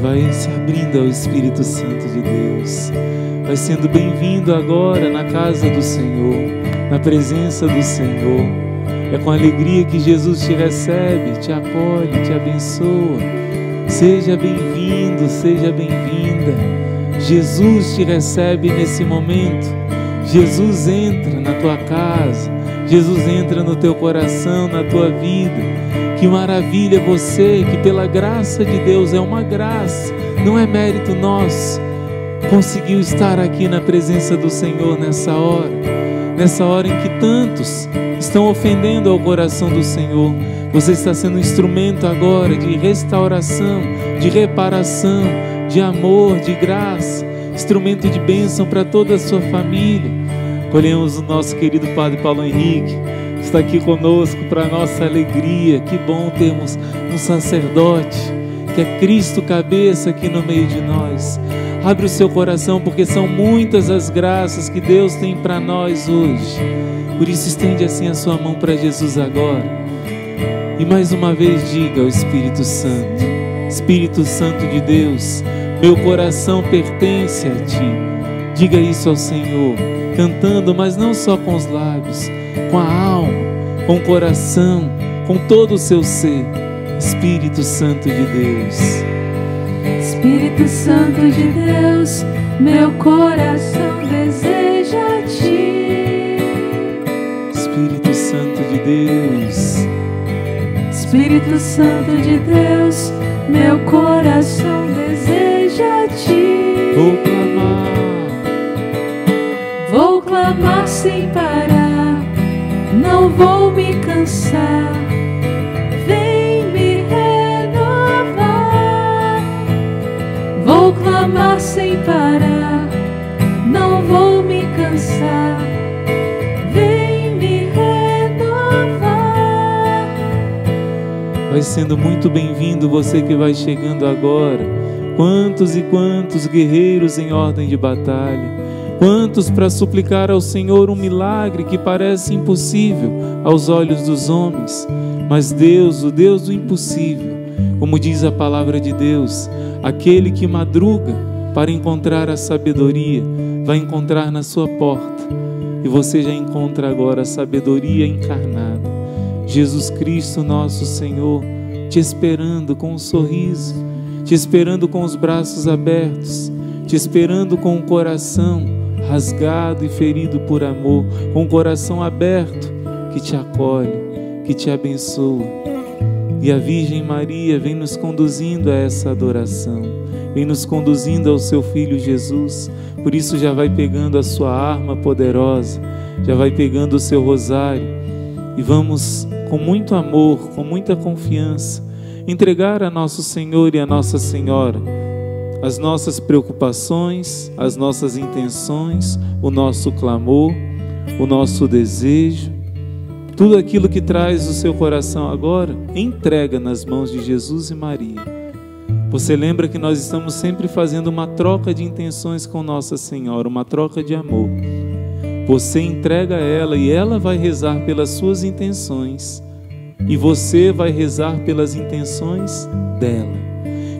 Vai se abrindo ao Espírito Santo de Deus. Vai sendo bem-vindo agora na casa do Senhor, na presença do Senhor. É com alegria que Jesus te recebe, te acolhe, te abençoa. Seja bem-vindo, seja bem-vinda. Jesus te recebe nesse momento. Jesus entra na tua casa. Jesus entra no teu coração, na tua vida. Que maravilha você, que pela graça de Deus é uma graça, não é mérito nosso. Conseguiu estar aqui na presença do Senhor nessa hora, nessa hora em que tantos estão ofendendo ao coração do Senhor. Você está sendo um instrumento agora de restauração, de reparação, de amor, de graça, instrumento de bênção para toda a sua família. Colhemos o nosso querido Padre Paulo Henrique, está aqui conosco para nossa alegria. Que bom termos um sacerdote que é Cristo cabeça aqui no meio de nós. Abre o seu coração, porque são muitas as graças que Deus tem para nós hoje. Por isso, estende assim a sua mão para Jesus agora. E mais uma vez diga ao Espírito Santo: Espírito Santo de Deus, meu coração pertence a ti. Diga isso ao Senhor, cantando, mas não só com os lábios, com a alma, com o coração, com todo o seu ser. Espírito Santo de Deus. Espírito Santo de Deus, meu coração deseja ti. Espírito Santo de Deus. Espírito Santo de Deus, meu coração deseja ti. Vou clamar, Vou clamar sem parar, não vou me cansar. Vem me renovar. Vou clamar sem parar, não vou me cansar. Vem me renovar. vai sendo muito bem-vindo você que vai chegando agora. Quantos e quantos guerreiros em ordem de batalha. Quantos para suplicar ao Senhor um milagre que parece impossível aos olhos dos homens, mas Deus, o Deus do impossível, como diz a palavra de Deus, aquele que madruga para encontrar a sabedoria, vai encontrar na sua porta. E você já encontra agora a sabedoria encarnada. Jesus Cristo, nosso Senhor, te esperando com um sorriso, te esperando com os braços abertos, te esperando com o coração rasgado e ferido por amor, com o coração aberto que te acolhe, que te abençoa. E a Virgem Maria vem nos conduzindo a essa adoração, vem nos conduzindo ao seu Filho Jesus. Por isso, já vai pegando a sua arma poderosa, já vai pegando o seu rosário e vamos, com muito amor, com muita confiança, entregar a nosso Senhor e a Nossa Senhora as nossas preocupações, as nossas intenções, o nosso clamor, o nosso desejo tudo aquilo que traz o seu coração agora, entrega nas mãos de Jesus e Maria. Você lembra que nós estamos sempre fazendo uma troca de intenções com Nossa Senhora, uma troca de amor. Você entrega a ela e ela vai rezar pelas suas intenções, e você vai rezar pelas intenções dela.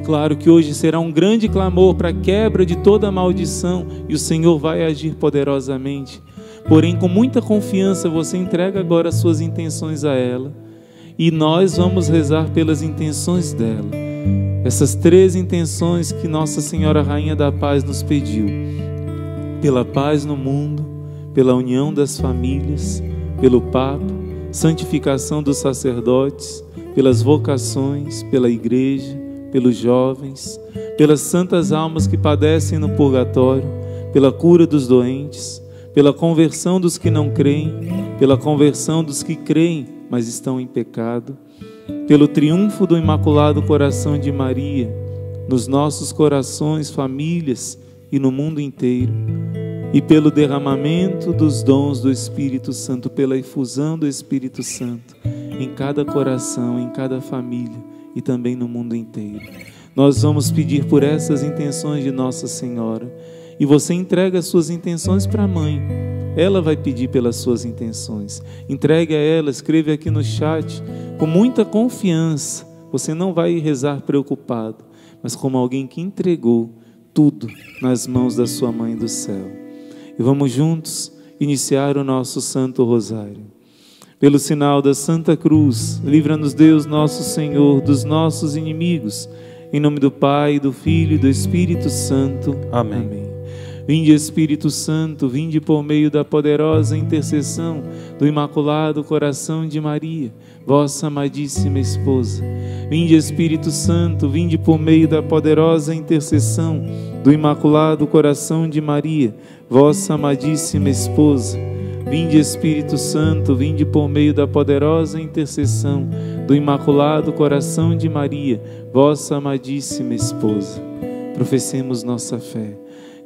Claro que hoje será um grande clamor para a quebra de toda maldição e o Senhor vai agir poderosamente. Porém, com muita confiança, você entrega agora as suas intenções a ela e nós vamos rezar pelas intenções dela. Essas três intenções que Nossa Senhora Rainha da Paz nos pediu: pela paz no mundo, pela união das famílias, pelo Papa, santificação dos sacerdotes, pelas vocações, pela igreja, pelos jovens, pelas santas almas que padecem no purgatório, pela cura dos doentes pela conversão dos que não creem, pela conversão dos que creem, mas estão em pecado, pelo triunfo do Imaculado Coração de Maria nos nossos corações, famílias e no mundo inteiro, e pelo derramamento dos dons do Espírito Santo, pela efusão do Espírito Santo em cada coração, em cada família e também no mundo inteiro. Nós vamos pedir por essas intenções de Nossa Senhora e você entrega as suas intenções para a mãe. Ela vai pedir pelas suas intenções. Entregue a ela, escreve aqui no chat, com muita confiança. Você não vai rezar preocupado, mas como alguém que entregou tudo nas mãos da sua mãe do céu. E vamos juntos iniciar o nosso Santo Rosário. Pelo sinal da Santa Cruz, livra-nos Deus, nosso Senhor, dos nossos inimigos. Em nome do Pai, do Filho e do Espírito Santo. Amém. Amém. Vinde Espírito Santo, vinde por meio da poderosa intercessão do Imaculado Coração de Maria, vossa amadíssima esposa. Vinde Espírito Santo, vinde por meio da poderosa intercessão do Imaculado Coração de Maria, vossa amadíssima esposa. Vinde Espírito Santo, vinde por meio da poderosa intercessão do Imaculado Coração de Maria, vossa amadíssima esposa. Professemos nossa fé.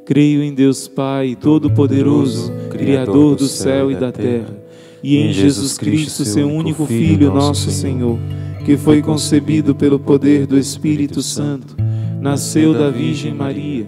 Creio em Deus Pai Todo-Poderoso, Criador do céu e da terra, e em Jesus Cristo, seu único Filho, nosso Senhor, que foi concebido pelo poder do Espírito Santo, nasceu da Virgem Maria,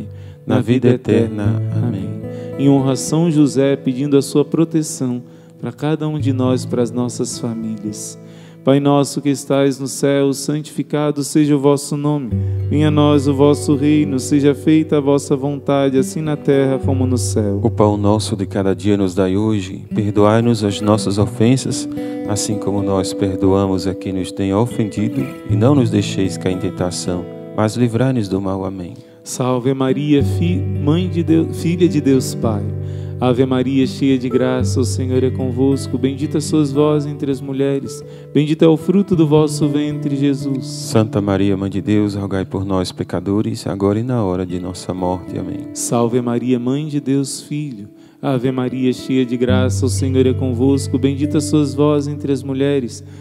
na vida eterna. Amém. Em honra a São José, pedindo a sua proteção para cada um de nós, para as nossas famílias. Pai nosso que estais no céu, santificado seja o vosso nome. Venha a nós o vosso reino, seja feita a vossa vontade, assim na terra como no céu. O pão nosso de cada dia nos dai hoje. Perdoai-nos as nossas ofensas, assim como nós perdoamos a quem nos tem ofendido, e não nos deixeis cair em tentação, mas livrai-nos do mal. Amém. Salve Maria, fi, mãe de Deus, filha de Deus Pai. Ave Maria, cheia de graça, o Senhor é convosco. Bendita sois vós entre as mulheres. Bendito é o fruto do vosso ventre, Jesus. Santa Maria, Mãe de Deus, rogai por nós, pecadores, agora e na hora de nossa morte. Amém. Salve Maria, Mãe de Deus, Filho Ave Maria, cheia de graça, o Senhor é convosco. Bendita sois vós entre as mulheres.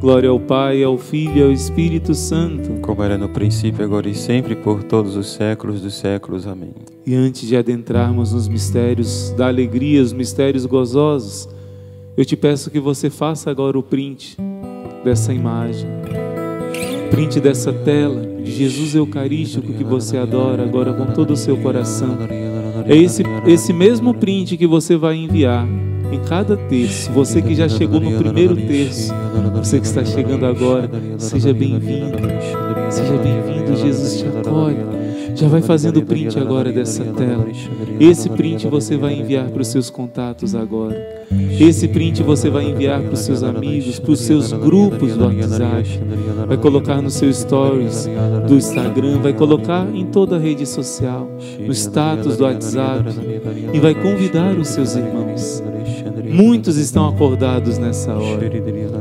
Glória ao Pai, ao Filho e ao Espírito Santo. Como era no princípio, agora e sempre, por todos os séculos dos séculos. Amém. E antes de adentrarmos nos mistérios da alegria, os mistérios gozosos, eu te peço que você faça agora o print dessa imagem, print dessa tela de Jesus Eucarístico que você adora agora com todo o seu coração. É esse, esse mesmo print que você vai enviar em cada terço. Você que já chegou no primeiro terço, você que está chegando agora, seja bem-vindo. Seja bem-vindo, Jesus te acolhe. Já vai fazendo o print agora dessa tela. Esse print você vai enviar para os seus contatos agora. Esse print você vai enviar para os seus amigos, para os seus grupos do WhatsApp. Vai colocar no seu stories do Instagram, vai colocar em toda a rede social, no status do WhatsApp e vai convidar os seus irmãos. Muitos estão acordados nessa hora.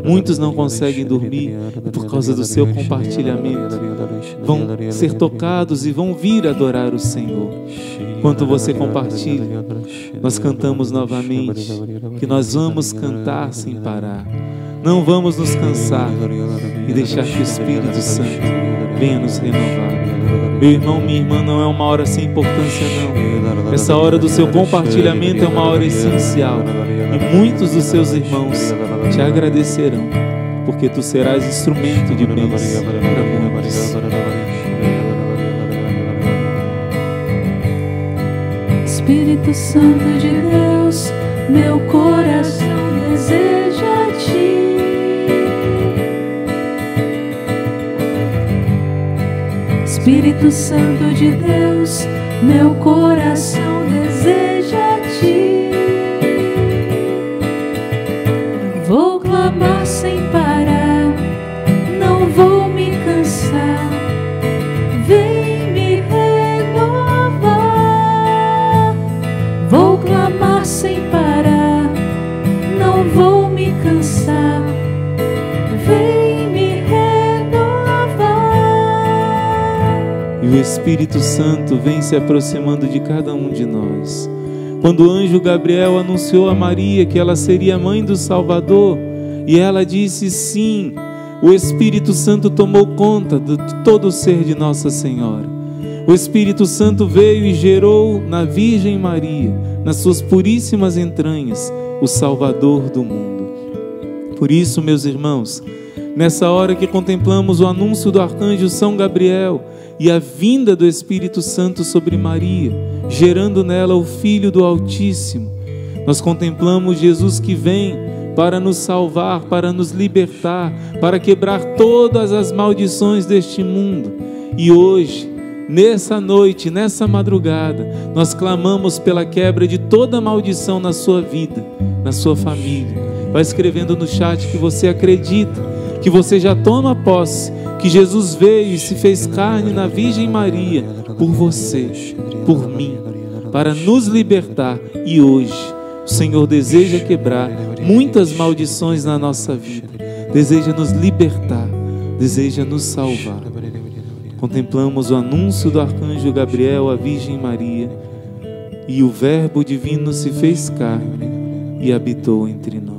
Muitos não conseguem dormir por causa do seu compartilhamento vão ser tocados e vão vir adorar o Senhor. Enquanto você compartilha, nós cantamos novamente que nós vamos cantar sem parar. Não vamos nos cansar e deixar que o Espírito Santo venha nos renovar. Meu irmão, minha irmã, não é uma hora sem importância, não. Essa hora do seu compartilhamento é uma hora essencial. E muitos dos seus irmãos te agradecerão, porque tu serás instrumento de bênção para muitos. Espírito Santo de Deus, meu coração deseja ti. Espírito Santo de Deus, meu coração se aproximando de cada um de nós. Quando o anjo Gabriel anunciou a Maria que ela seria mãe do Salvador, e ela disse sim, o Espírito Santo tomou conta de todo o ser de Nossa Senhora. O Espírito Santo veio e gerou na Virgem Maria, nas suas puríssimas entranhas, o Salvador do mundo. Por isso, meus irmãos, nessa hora que contemplamos o anúncio do arcanjo São Gabriel e a vinda do Espírito Santo sobre Maria, gerando nela o Filho do Altíssimo, nós contemplamos Jesus que vem para nos salvar, para nos libertar, para quebrar todas as maldições deste mundo. E hoje, nessa noite, nessa madrugada, nós clamamos pela quebra de toda maldição na sua vida, na sua família. Vai escrevendo no chat que você acredita, que você já toma posse, que Jesus veio e se fez carne na Virgem Maria por você, por mim, para nos libertar. E hoje, o Senhor deseja quebrar muitas maldições na nossa vida, deseja nos libertar, deseja nos salvar. Contemplamos o anúncio do arcanjo Gabriel à Virgem Maria, e o Verbo divino se fez carne e habitou entre nós.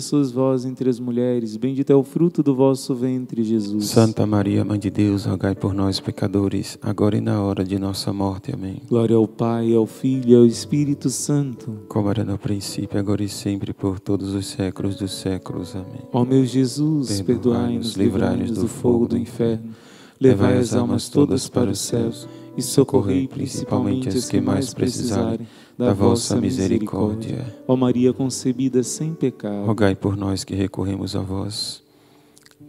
sois vós entre as mulheres. Bendito é o fruto do vosso ventre, Jesus. Santa Maria, Mãe de Deus, rogai por nós, pecadores, agora e na hora de nossa morte. Amém. Glória ao Pai, ao Filho e ao Espírito Santo. Como era no princípio, agora e sempre, por todos os séculos dos séculos. Amém. Ó meu Jesus, perdoai-nos, livrai-nos do fogo do inferno. Levai as almas todas para os céus e socorrei principalmente as que mais precisarem da vossa misericórdia. Ó Maria concebida sem pecado, Rogai por nós que recorremos a vós.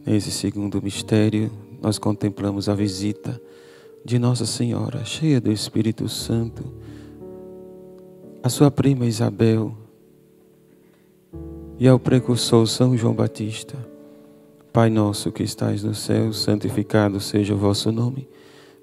Nesse segundo mistério, nós contemplamos a visita de Nossa Senhora, cheia do Espírito Santo, a sua prima Isabel e ao precursor São João Batista. Pai nosso que estais no céu, santificado seja o vosso nome.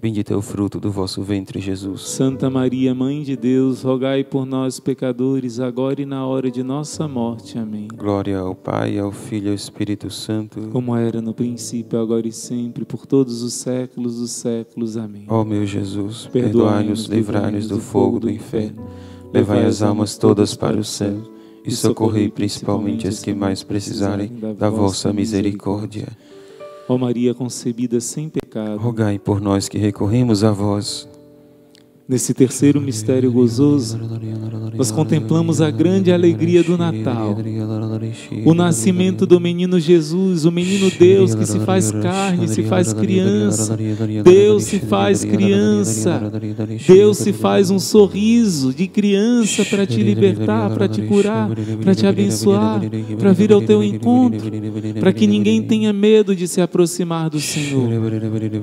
bendito é o fruto do vosso ventre, Jesus. Santa Maria, Mãe de Deus, rogai por nós, pecadores, agora e na hora de nossa morte. Amém. Glória ao Pai, ao Filho e ao Espírito Santo. Como era no princípio, agora e sempre, por todos os séculos dos séculos. Amém. Ó meu Jesus, Perdoai-nos, livrai-nos do fogo do inferno. Levai as almas todas para o céu e socorrei principalmente as que mais precisarem da vossa misericórdia. Ó Maria concebida sem pecado, Rogai por nós que recorremos a vós. Nesse terceiro mistério gozoso, nós contemplamos a grande alegria do Natal. O nascimento do menino Jesus, o menino Deus que se faz carne, se faz criança. Deus se faz criança. Deus se faz um sorriso de criança para te libertar, para te curar, para te abençoar, para vir ao teu encontro, para que ninguém tenha medo de se aproximar do Senhor.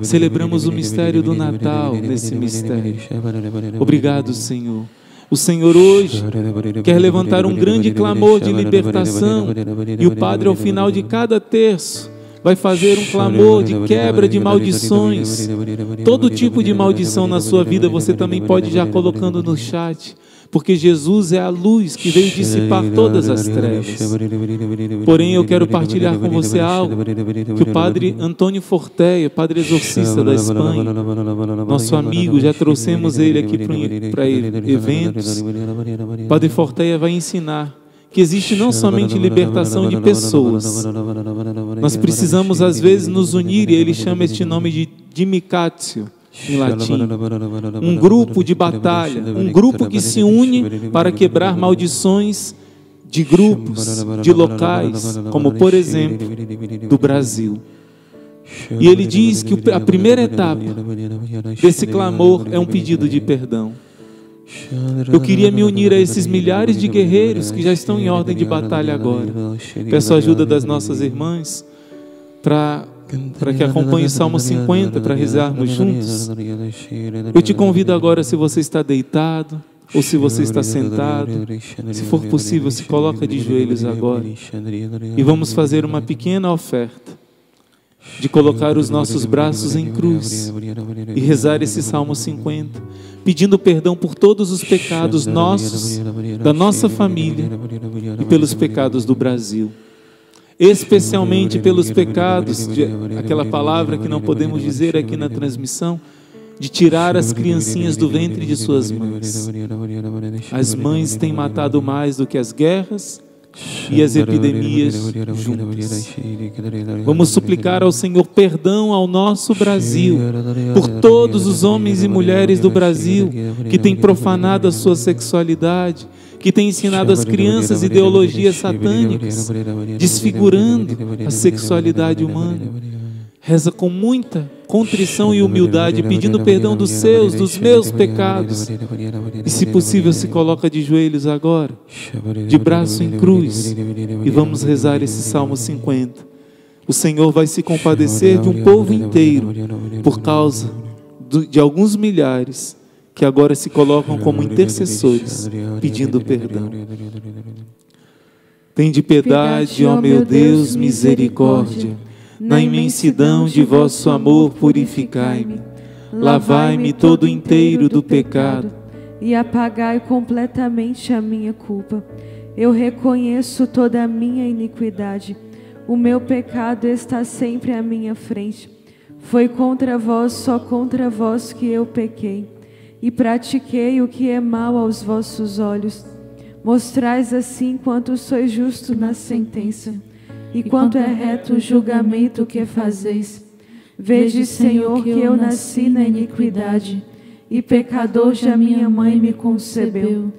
Celebramos o mistério do Natal nesse mistério. Obrigado, Senhor. O Senhor hoje quer levantar um grande clamor de libertação e o Padre, ao final de cada terço, vai fazer um clamor de quebra de maldições. Todo tipo de maldição na sua vida você também pode já colocando no chat, porque Jesus é a luz que veio dissipar todas as trevas. Porém, eu quero partilhar com você algo que o Padre Antônio Forteia, Padre exorcista da Espanha, nosso amigo, já trouxemos ele aqui para eventos. Padre Forteia vai ensinar que existe não somente libertação de pessoas. Nós precisamos às vezes nos unir, e ele chama este nome de dimicatio em latim. Um grupo de batalha, um grupo que se une para quebrar maldições de grupos, de locais, como por exemplo do Brasil. E ele diz que a primeira etapa desse clamor é um pedido de perdão. Eu queria me unir a esses milhares de guerreiros que já estão em ordem de batalha agora. Peço a ajuda das nossas irmãs para para que acompanhe o Salmo 50 para rezarmos juntos. Eu te convido agora, se você está deitado ou se você está sentado, se for possível, se coloca de joelhos agora e vamos fazer uma pequena oferta de colocar os nossos braços em cruz e rezar esse Salmo 50, pedindo perdão por todos os pecados nossos, da nossa família e pelos pecados do Brasil. Especialmente pelos pecados, de, aquela palavra que não podemos dizer aqui na transmissão, de tirar as criancinhas do ventre de suas mães. As mães têm matado mais do que as guerras e as epidemias juntas. Vamos suplicar ao Senhor perdão ao nosso Brasil, por todos os homens e mulheres do Brasil que têm profanado a sua sexualidade, que têm ensinado às crianças ideologias satânicas, desfigurando a sexualidade humana. Reza com muita contrição e humildade, pedindo perdão dos seus, dos meus pecados. E, se possível, se coloca de joelhos agora, de braço em cruz, e vamos rezar esse Salmo 50. O Senhor vai se compadecer de um povo inteiro por causa de alguns milhares que agora se colocam como intercessores, pedindo perdão. Tem de piedade, ó meu Deus, misericórdia. Na imensidão de vosso amor, purificai-me. Lavai-me todo inteiro do pecado. E apagai completamente a minha culpa. Eu reconheço toda a minha iniquidade. O meu pecado está sempre à minha frente. Foi contra vós, só contra vós que eu pequei. E pratiquei o que é mal aos vossos olhos. Mostrais assim quanto sois justo na sentença e quanto é reto o julgamento que fazeis. Vede, Senhor, que eu nasci na iniquidade, e pecador já minha mãe me concebeu.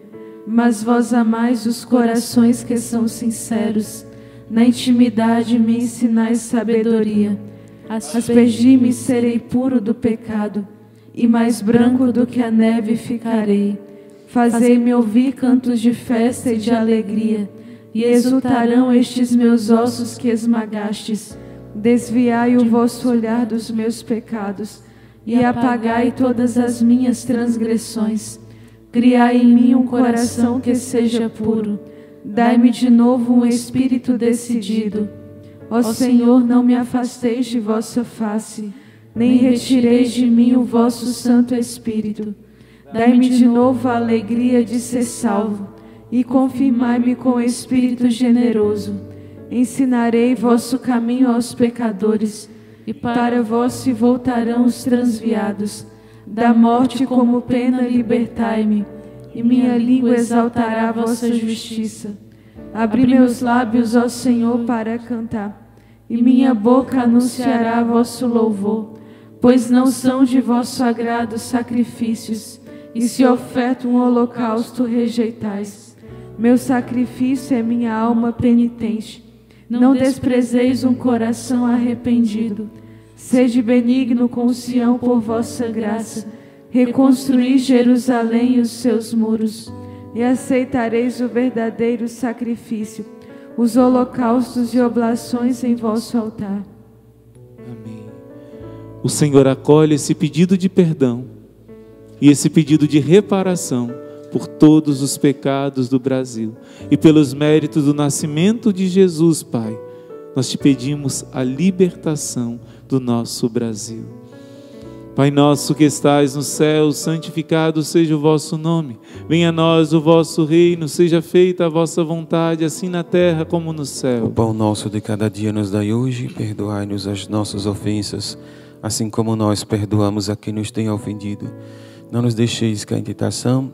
Mas vós amais os corações que são sinceros, na intimidade me ensinais sabedoria. Aspergi-me serei puro do pecado, e mais branco do que a neve ficarei. Fazei-me ouvir cantos de festa e de alegria e exultarão estes meus ossos que esmagastes. Desviai o vosso olhar dos meus pecados e apagai todas as minhas transgressões. Criai em mim um coração que seja puro. Dai-me de novo um espírito decidido. Ó Senhor, não me afasteis de vossa face, nem retireis de mim o vosso Santo Espírito. Dai-me de novo a alegria de ser salvo e confirmai-me com Espírito generoso. Ensinarei vosso caminho aos pecadores e para vós se voltarão os transviados. Da morte como pena libertai-me, e minha língua exaltará vossa justiça. Abri meus lábios, ó Senhor, para cantar, e minha boca anunciará vosso louvor, pois não são de vosso agrado sacrifícios, e se oferta um holocausto rejeitais. Meu sacrifício é minha alma penitente não desprezeis um coração arrependido. Sede benigno com Sião por vossa graça. Reconstruí Jerusalém e os seus muros. E aceitareis o verdadeiro sacrifício, os holocaustos e oblações em vosso altar. Amém. O Senhor acolhe esse pedido de perdão e esse pedido de reparação por todos os pecados do Brasil e pelos méritos do nascimento de Jesus, Pai. Nós te pedimos a libertação do nosso Brasil. Pai nosso que estais no céu, santificado seja o vosso nome. Venha a nós o vosso reino, seja feita a vossa vontade, assim na terra como no céu. O pão nosso de cada dia nos dai hoje, perdoai-nos as nossas ofensas, assim como nós perdoamos a quem nos tem ofendido. Não nos deixeis cair em tentação,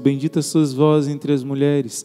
bendita sois vós entre as mulheres,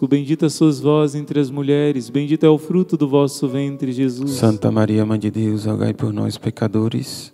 Bendita sois vós entre as mulheres, bendito é o fruto do vosso ventre, Jesus. Santa Maria, Mãe de Deus, rogai por nós, pecadores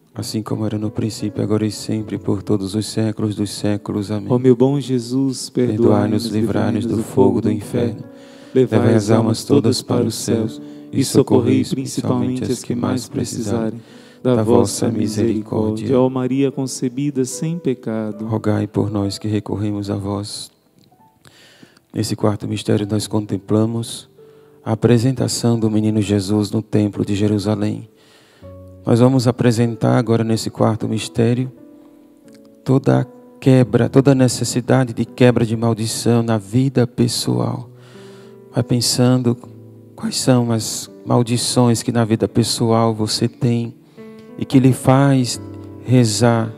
assim como era no princípio, agora e sempre, por todos os séculos dos séculos. Amém. Ó meu bom Jesus, perdoai-nos, livrai-nos do fogo do inferno, levai as almas todas para os céus e socorrei principalmente as que mais precisarem da vossa misericórdia. Ó Maria concebida sem pecado, rogai por nós que recorremos a vós. Nesse quarto mistério nós contemplamos a apresentação do menino Jesus no templo de Jerusalém. Nós vamos apresentar agora nesse quarto mistério toda a quebra, toda a necessidade de quebra de maldição na vida pessoal. Vai pensando quais são as maldições que na vida pessoal você tem e que lhe faz rezar,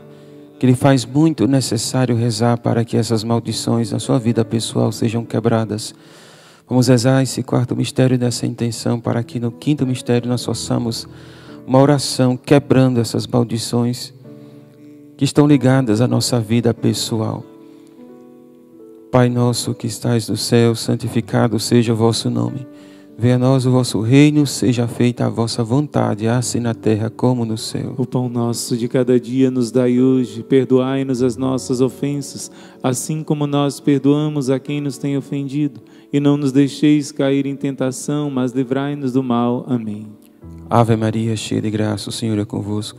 que lhe faz muito necessário rezar para que essas maldições na sua vida pessoal sejam quebradas. Vamos rezar esse quarto mistério dessa intenção para que no quinto mistério nós possamos uma oração quebrando essas maldições que estão ligadas à nossa vida pessoal. Pai nosso que estais no céu, santificado seja o vosso nome. Venha a nós o vosso reino, seja feita a vossa vontade, assim na terra como no céu. O pão nosso de cada dia nos dai hoje, perdoai-nos as nossas ofensas, assim como nós perdoamos a quem nos tem ofendido, e não nos deixeis cair em tentação, mas livrai-nos do mal. Amém. Ave Maria, cheia de graça, o Senhor é convosco.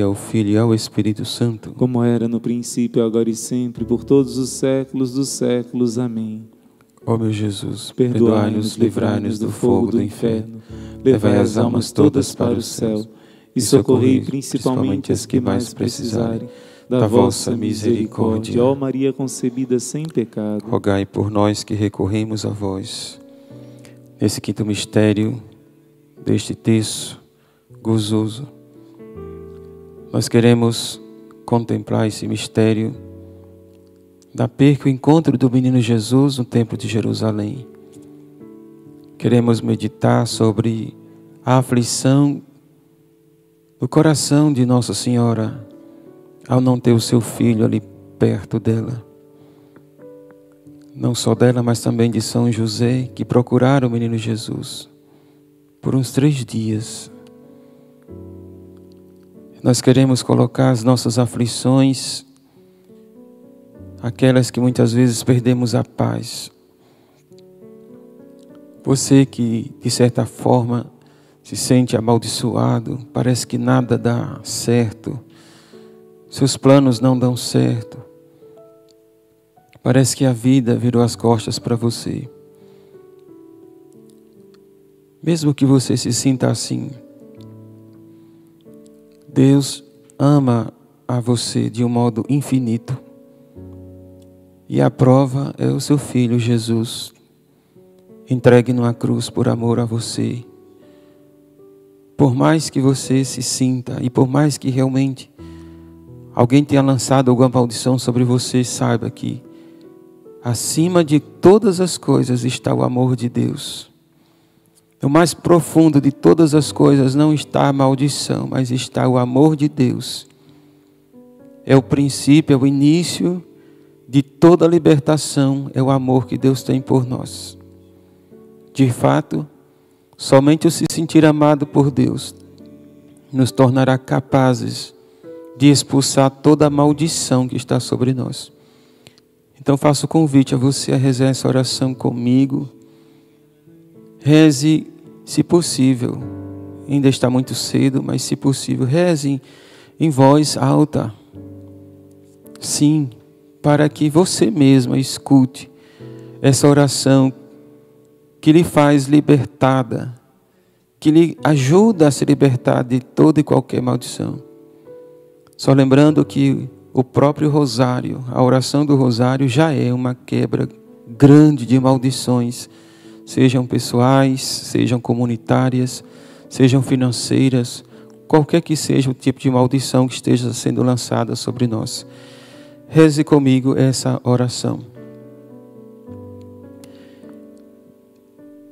ao Filho e ao Espírito Santo. Como era no princípio, agora e sempre, por todos os séculos dos séculos. Amém. Ó meu Jesus, Perdoai-nos, livrai-nos do fogo do inferno, levai as almas todas para o céu e socorrei principalmente as que mais precisarem da vossa misericórdia. Ó Maria concebida sem pecado, Rogai por nós que recorremos a vós. Nesse quinto mistério deste texto gozoso, nós queremos contemplar esse mistério da perca e encontro do menino Jesus no templo de Jerusalém. Queremos meditar sobre a aflição do coração de Nossa Senhora ao não ter o seu filho ali perto dela. Não só dela, mas também de São José, que procuraram o menino Jesus por uns três dias. Nós queremos colocar as nossas aflições, aquelas que muitas vezes perdemos a paz. Você que, de certa forma, se sente amaldiçoado, parece que nada dá certo, seus planos não dão certo, parece que a vida virou as costas para você. Mesmo que você se sinta assim, Deus ama a você de um modo infinito. E a prova é o seu filho Jesus, entregue numa cruz por amor a você. Por mais que você se sinta e por mais que realmente alguém tenha lançado alguma maldição sobre você, saiba que acima de todas as coisas está o amor de Deus. No mais profundo de todas as coisas não está a maldição, mas está o amor de Deus. É o princípio, é o início de toda libertação, é o amor que Deus tem por nós. De fato, somente o se sentir amado por Deus nos tornará capazes de expulsar toda a maldição que está sobre nós. Então faço o convite a você a rezar essa oração comigo. Reze, se possível. Ainda está muito cedo, mas se possível, reze em voz alta. Sim, para que você mesma escute essa oração que lhe faz libertada, que lhe ajuda a se libertar de toda e qualquer maldição. Só lembrando que o próprio rosário, a oração do rosário já é uma quebra grande de maldições, sejam pessoais, sejam comunitárias, sejam financeiras, qualquer que seja o tipo de maldição que esteja sendo lançada sobre nós. Reze comigo essa oração.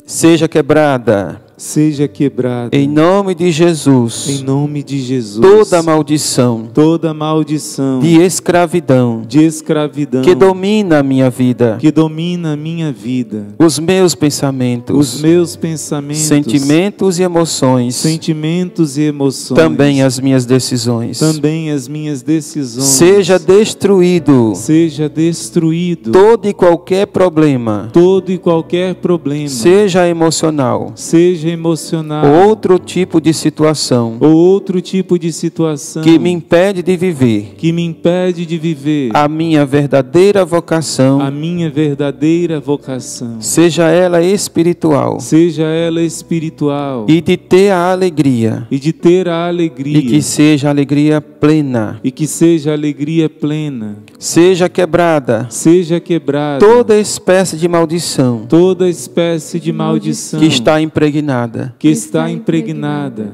Seja quebrada seja quebrada. Em nome de Jesus. Em nome de Jesus. Toda maldição. Toda maldição. De escravidão. De escravidão. Que domina a minha vida. Que domina a minha vida. Os meus pensamentos. Os meus pensamentos. Sentimentos e emoções. Sentimentos e emoções. Também as minhas decisões. Também as minhas decisões. Seja destruído. Seja destruído. Todo e qualquer problema. Todo e qualquer problema. Seja emocional. Seja seja emocional, outro tipo de situação, ou outro tipo de situação que me impede de viver, que me impede de viver. A minha verdadeira vocação, a minha verdadeira vocação, seja ela espiritual, seja ela espiritual, e de ter a alegria, e de ter a alegria, e que seja alegria plena, e que seja alegria plena, seja quebrada, seja quebrada. Toda espécie de maldição, toda espécie de maldição que está impregnada impregnada, que está impregnada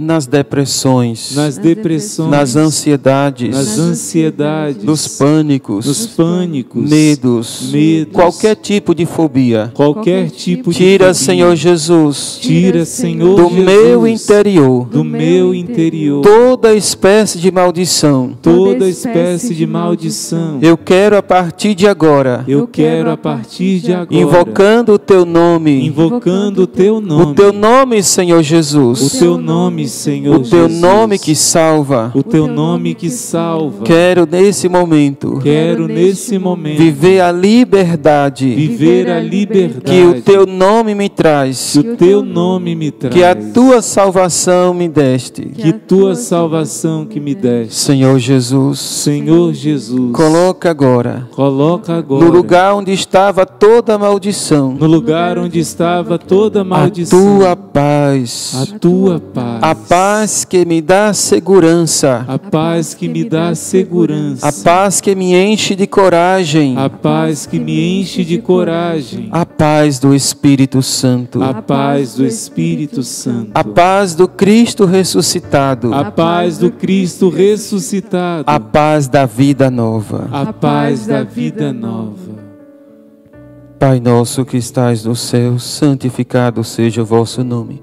nas depressões, nas depressões, nas ansiedades, nas ansiedades, nos pânicos, nos pânicos, medos, medos, qualquer tipo de fobia, qualquer tipo de tira, fobia. Senhor Jesus, tira, Senhor do Jesus, meu interior, do meu interior, toda espécie de maldição, toda espécie de maldição. Eu quero a partir de agora, eu quero a partir de agora, invocando o teu nome, invocando o teu nome, o teu nome, Senhor Jesus, o teu nome Senhor o teu Jesus. nome que salva. O teu nome que salva. Quero nesse momento. Quero nesse momento viver a liberdade. Viver a liberdade que o teu nome me traz. Que o teu nome me traz. Que a tua salvação me deste. Que tua salvação que me deste. Senhor Jesus. Senhor Jesus. Coloca agora. Coloca agora. No lugar onde estava toda maldição. No lugar onde estava toda maldição. A tua paz. A tua paz. A paz que me dá segurança. A paz que me dá segurança. A paz que me enche de coragem. A paz que me enche de coragem. A paz do Espírito Santo. A paz do Espírito Santo. A paz do Cristo ressuscitado. A paz do Cristo ressuscitado. A paz da vida nova. A paz da vida nova. Pai nosso que estais no céu, santificado seja o vosso nome.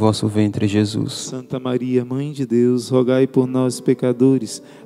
vosso ventre, Jesus. Santa Maria, Mãe de Deus, rogai por nós, pecadores,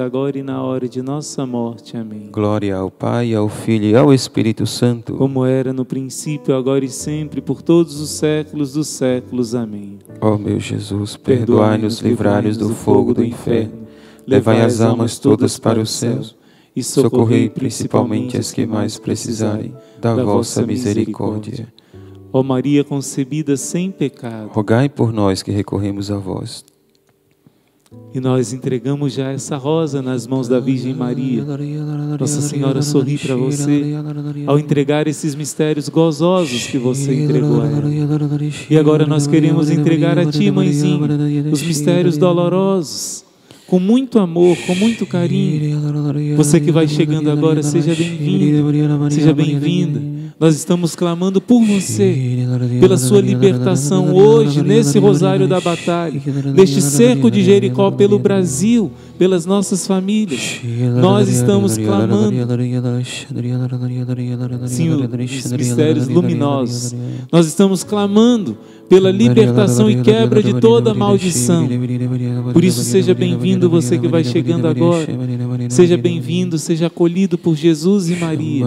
agora e na hora de nossa morte. Amém. Glória ao Pai, ao Filho e ao Espírito Santo. Como era no princípio, agora e sempre, por todos os séculos dos séculos. Amém. Ó meu Jesus, perdoai-nos, livrai-nos do fogo do inferno. Levai as almas todas para o céu e socorrei principalmente as que mais precisarem da vossa misericórdia. Ó Maria concebida sem pecado, Rogai por nós que recorremos a vós. E nós entregamos já essa rosa nas mãos da Virgem Maria. Nossa Senhora sorri para você ao entregar esses mistérios gozosos que você entregou a ela. E agora nós queremos entregar a Ti, Mãezinha, os mistérios dolorosos, com muito amor, com muito carinho. Você que vai chegando agora, seja bem-vindo, seja bem-vinda. Nós estamos clamando por você, pela sua libertação hoje, nesse rosário da batalha, neste cerco de Jericó, pelo Brasil, pelas nossas famílias. Nós estamos clamando, sim, os mistérios luminosos. Nós estamos clamando pela libertação e quebra de toda maldição. Por isso, seja bem-vindo você que vai chegando agora. Seja bem-vindo, seja acolhido por Jesus e Maria.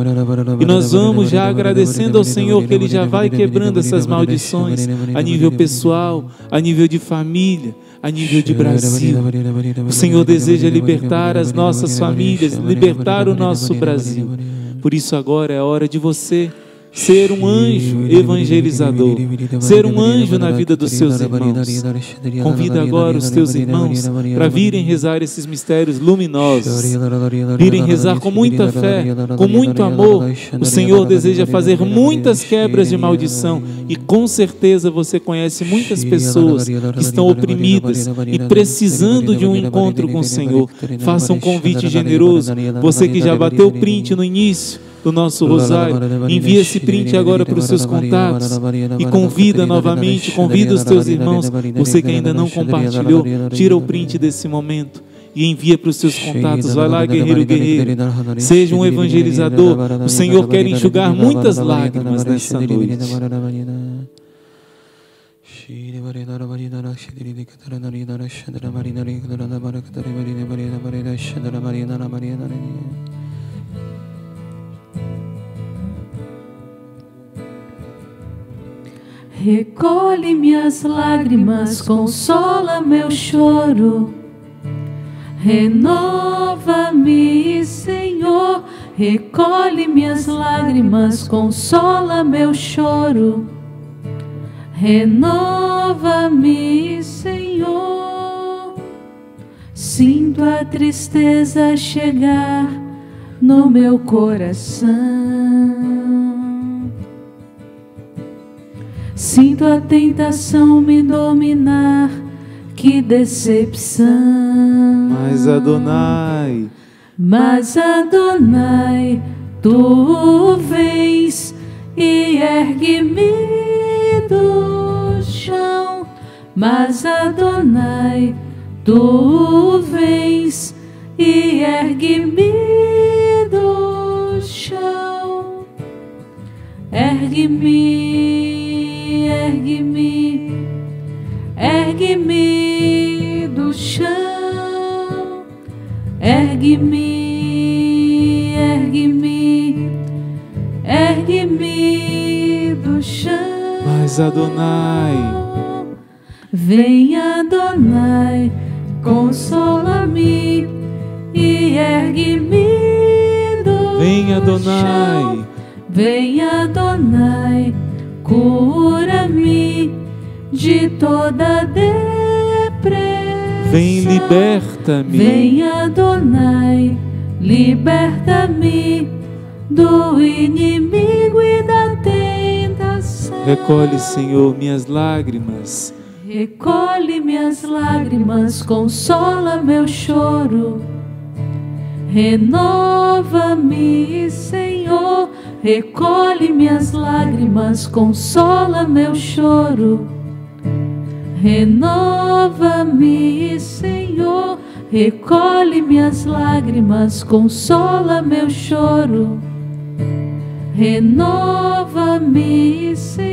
E nós vamos já agradecendo ao Senhor que Ele já vai quebrando essas maldições a nível pessoal, a nível de família, a nível de Brasil. O Senhor deseja libertar as nossas famílias, libertar o nosso Brasil. Por isso, agora é hora de você ser um anjo evangelizador, ser um anjo na vida dos seus irmãos. Convida agora os teus irmãos para virem rezar esses mistérios luminosos, virem rezar com muita fé, com muito amor. O Senhor deseja fazer muitas quebras de maldição e com certeza você conhece muitas pessoas que estão oprimidas e precisando de um encontro com o Senhor. Faça um convite generoso. Você que já bateu o print no início do nosso rosário. Envia esse print agora para os seus contatos e convida novamente, convida os teus irmãos. Você que ainda não compartilhou, tira o print desse momento e envia para os seus contatos. Vai lá, guerreiro, guerreiro. Seja um evangelizador. O Senhor quer enxugar muitas lágrimas nessa noite. Recolhe minhas lágrimas, consola meu choro. Renova-me, Senhor. Recolhe minhas lágrimas, consola meu choro. Renova-me, Senhor. Sinto a tristeza chegar no meu coração. Sinto a tentação me dominar, que decepção. Mas Adonai, Mas Adonai, tu vens e ergue-me do chão. Mas Adonai, tu vens e ergue-me do chão. Ergue-me, ergue-me do chão. Ergue-me, ergue-me, ergue-me do chão. mas Adonai, Vem Adonai, consola-me e ergue-me do vem Adonai, chão. Vem Adonai, cura-me de toda depressão. vem liberta-me. Vem Adonai, liberta-me do inimigo e da tentação. Recolhe, Senhor, minhas lágrimas, Recolhe minhas lágrimas, consola meu choro. Renova-me, Senhor. Recolhe minhas lágrimas, consola meu choro. Renova-me, Senhor. Recolhe minhas lágrimas, consola meu choro. Renova-me, Senhor.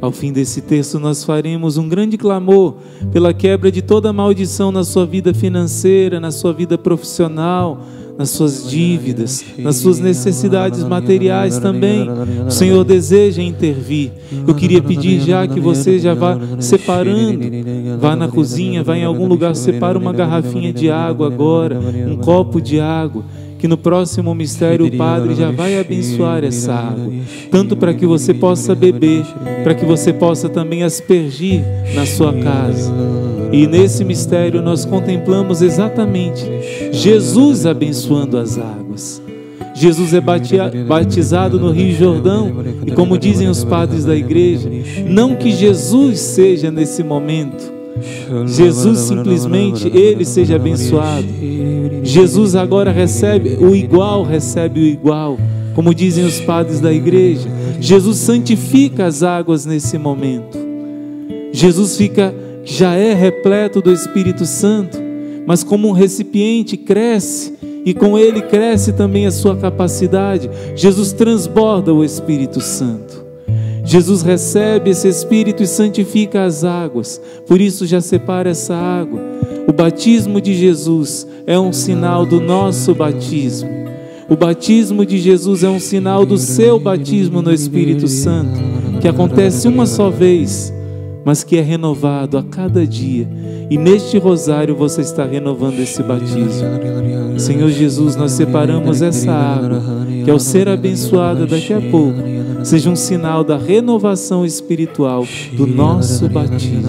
Ao fim desse texto, nós faremos um grande clamor pela quebra de toda maldição na sua vida financeira, na sua vida profissional, nas suas dívidas, nas suas necessidades materiais também. O Senhor deseja intervir. Eu queria pedir já que você já vá separando, vá na cozinha, vá em algum lugar, separa uma garrafinha de água agora, um copo de água que no próximo mistério o Padre já vai abençoar essa água, tanto para que você possa beber, para que você possa também aspergir na sua casa. E nesse mistério nós contemplamos exatamente Jesus abençoando as águas. Jesus é batizado no Rio Jordão, e como dizem os padres da igreja, não que Jesus seja nesse momento, Jesus simplesmente ele seja abençoado. Jesus agora recebe o igual, recebe o igual. Como dizem os padres da igreja, Jesus santifica as águas nesse momento. Jesus fica já é repleto do Espírito Santo, mas como um recipiente cresce e com ele cresce também a sua capacidade. Jesus transborda o Espírito Santo. Jesus recebe esse Espírito e santifica as águas, por isso já separa essa água. O batismo de Jesus é um sinal do nosso batismo. O batismo de Jesus é um sinal do seu batismo no Espírito Santo, que acontece uma só vez, mas que é renovado a cada dia. E neste rosário você está renovando esse batismo. Senhor Jesus, nós separamos essa água, que ao ser abençoada daqui a pouco, seja um sinal da renovação espiritual do nosso batismo.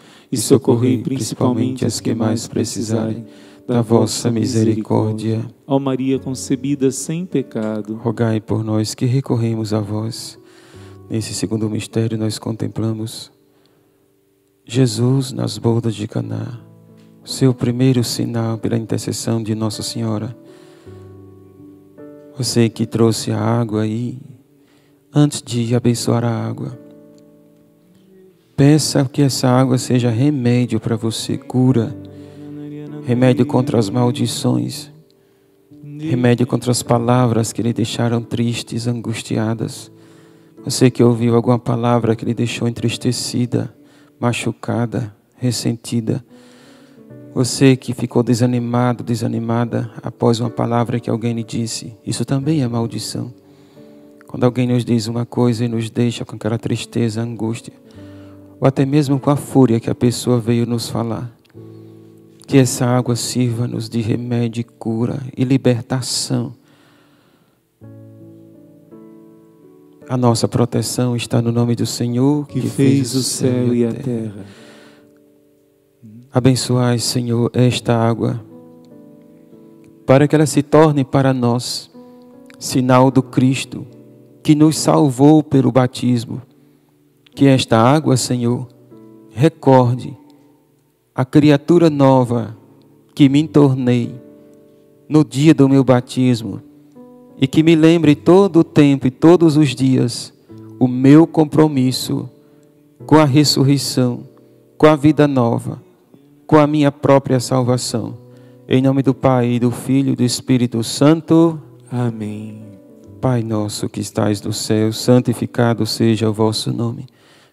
e socorrei principalmente as que mais precisarem da vossa misericórdia. Ó Maria concebida sem pecado, rogai por nós que recorremos a vós. Nesse segundo mistério nós contemplamos Jesus nas bodas de Caná, seu primeiro sinal pela intercessão de Nossa Senhora. Você que trouxe a água aí, antes de abençoar a água, peça que essa água seja remédio para você, cura, remédio contra as maldições, remédio contra as palavras que lhe deixaram tristes, angustiadas. Você que ouviu alguma palavra que lhe deixou entristecida, machucada, ressentida. Você que ficou desanimado, desanimada após uma palavra que alguém lhe disse, isso também é maldição. Quando alguém nos diz uma coisa e nos deixa com aquela tristeza, angústia, ou até mesmo com a fúria que a pessoa veio nos falar, que essa água sirva-nos de remédio, cura e libertação. A nossa proteção está no nome do Senhor que, que fez, fez o céu e a terra. terra. Abençoai, Senhor, esta água, para que ela se torne para nós sinal do Cristo que nos salvou pelo batismo. Que esta água, Senhor, recorde a criatura nova que me tornei no dia do meu batismo e que me lembre todo o tempo e todos os dias o meu compromisso com a ressurreição, com a vida nova, com a minha própria salvação. Em nome do Pai, do Filho e do Espírito Santo. Amém. Pai nosso que estais no céu, santificado seja o vosso nome.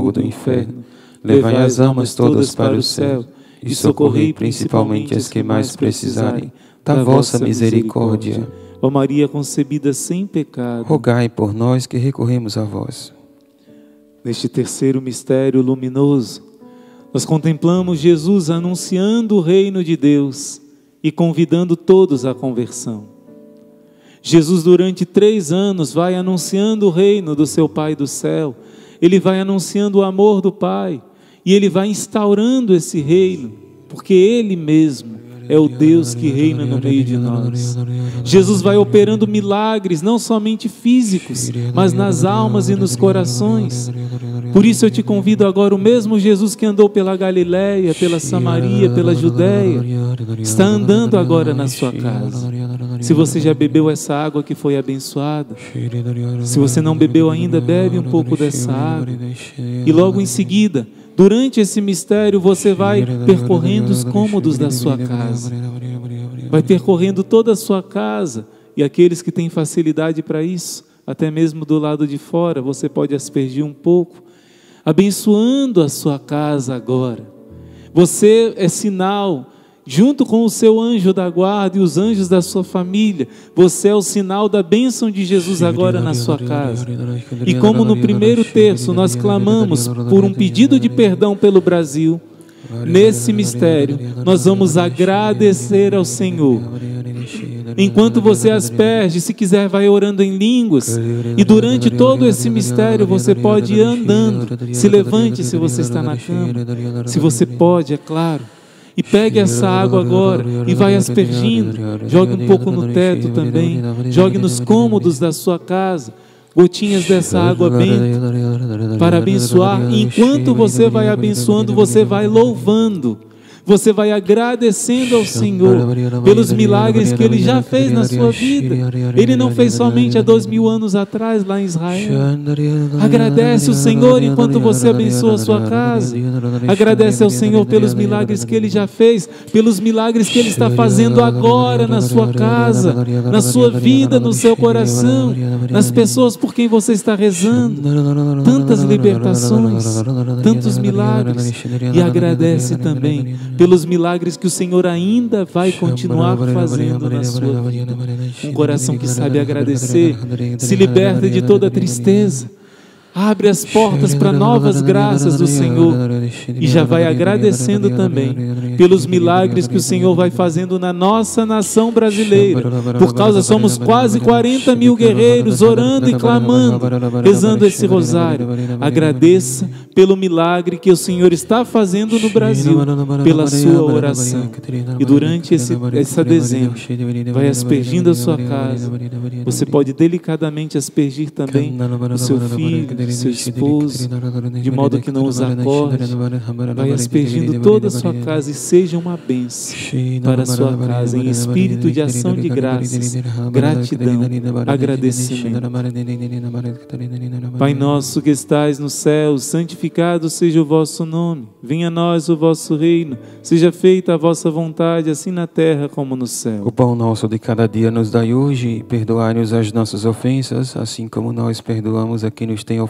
fogo do inferno, levai as almas todas para o céu e socorrei principalmente as que mais precisarem da vossa misericórdia. Ó Maria concebida sem pecado, rogai por nós que recorremos a vós. Neste terceiro mistério luminoso, nós contemplamos Jesus anunciando o reino de Deus e convidando todos à conversão. Jesus, durante três anos, vai anunciando o reino do seu Pai do céu ele vai anunciando o amor do Pai e ele vai instaurando esse reino, porque ele mesmo é o Deus que reina no meio de nós. Jesus vai operando milagres, não somente físicos, mas nas almas e nos corações. Por isso eu te convido agora, o mesmo Jesus que andou pela Galiléia, pela Samaria, pela Judéia, está andando agora na sua casa. Se você já bebeu essa água que foi abençoada, se você não bebeu ainda, bebe um pouco dessa água. E logo em seguida, durante esse mistério, você vai percorrendo os cômodos da sua casa. Vai percorrendo toda a sua casa. E aqueles que têm facilidade para isso, até mesmo do lado de fora, você pode aspergir um pouco abençoando a sua casa agora. Você é sinal, junto com o seu anjo da guarda e os anjos da sua família, você é o sinal da bênção de Jesus agora na sua casa. E como no primeiro terço nós clamamos por um pedido de perdão pelo Brasil, nesse mistério nós vamos agradecer ao Senhor Enquanto você asperge, se quiser, vai orando em línguas. E durante todo esse mistério, você pode ir andando. Se levante se você está na cama. Se você pode, é claro. E pegue essa água agora e vai aspergindo. Jogue um pouco no teto também. Jogue nos cômodos da sua casa. Gotinhas dessa água benta para abençoar. E enquanto você vai abençoando, você vai louvando você vai agradecendo ao Senhor pelos milagres que Ele já fez na sua vida. Ele não fez somente há dois mil anos atrás lá em Israel. Agradece o Senhor enquanto você abençoa a sua casa. Agradece ao Senhor pelos milagres que Ele já fez, pelos milagres que Ele está fazendo agora na sua casa, na sua vida, no seu coração, nas pessoas por quem você está rezando. Tantas libertações, tantos milagres. E agradece também pelos milagres que o Senhor ainda vai continuar fazendo na sua vida. Um coração que sabe agradecer se liberta de toda tristeza Abre as portas para novas graças do Senhor e já vai agradecendo também pelos milagres que o Senhor vai fazendo na nossa nação brasileira. Por causa somos quase 40 mil guerreiros orando e clamando, rezando esse rosário. Agradeça pelo milagre que o Senhor está fazendo no Brasil, pela sua oração. E durante esse, essa dezembro, vai aspergindo a sua casa. Você pode delicadamente aspergir também o seu filho seu esposo, de modo que não os acorde, vai aspergindo toda a sua casa e seja uma bênção para a sua casa, em espírito de ação de graças, gratidão, agradecimento. Pai nosso que estais no céu, santificado seja o vosso nome, venha a nós o vosso reino, seja feita a vossa vontade, assim na terra como no céu. O pão nosso de cada dia nos dai hoje, perdoai-nos as nossas ofensas, assim como nós perdoamos a quem nos tem ofendido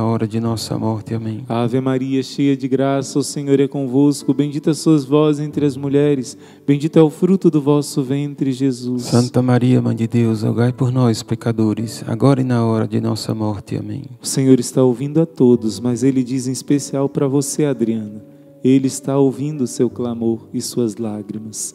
hora de nossa morte. Amém. Ave Maria, cheia de graça, o Senhor é convosco. Bendita sois vós entre as mulheres. Bendito é o fruto do vosso ventre, Jesus. Santa Maria, Mãe de Deus, rogai por nós, pecadores, agora e na hora de nossa morte. Amém. O Senhor está ouvindo a todos, mas Ele diz em especial para você, Adriana. Ele está ouvindo o seu clamor e suas lágrimas.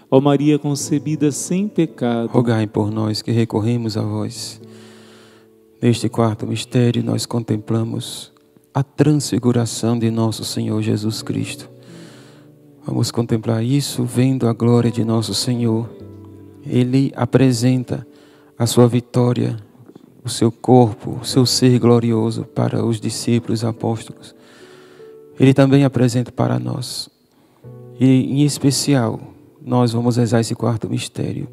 Ó Maria concebida sem pecado, Rogai por nós que recorremos a vós. Neste quarto mistério, nós contemplamos a transfiguração de nosso Senhor Jesus Cristo. Vamos contemplar isso vendo a glória de nosso Senhor. Ele apresenta a sua vitória, o seu corpo, o seu ser glorioso para os discípulos apóstolos. Ele também apresenta para nós. E em especial, nós vamos rezar esse quarto mistério,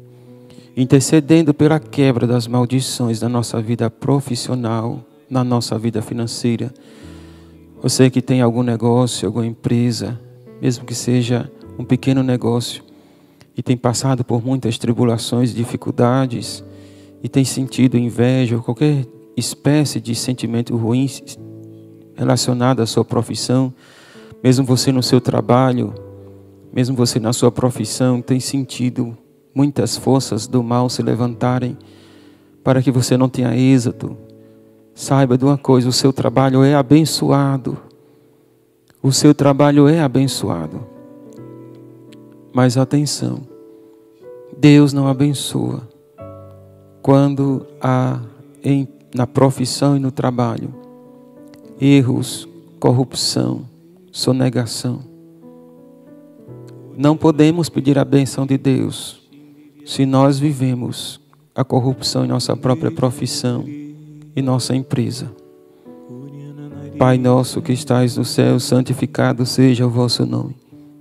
intercedendo pela quebra das maldições da nossa vida profissional, na nossa vida financeira. Você que tem algum negócio, alguma empresa, mesmo que seja um pequeno negócio, e tem passado por muitas tribulações, dificuldades, e tem sentido inveja ou qualquer espécie de sentimento ruim relacionado à sua profissão, mesmo você no seu trabalho, mesmo você na sua profissão tem sentido muitas forças do mal se levantarem para que você não tenha êxito. Saiba de uma coisa: o seu trabalho é abençoado. O seu trabalho é abençoado. Mas atenção, Deus não abençoa quando há em, na profissão e no trabalho erros, corrupção, sonegação. Não podemos pedir a benção de Deus se nós vivemos a corrupção em nossa própria profissão e nossa empresa. Pai nosso que estais no céu, santificado seja o vosso nome.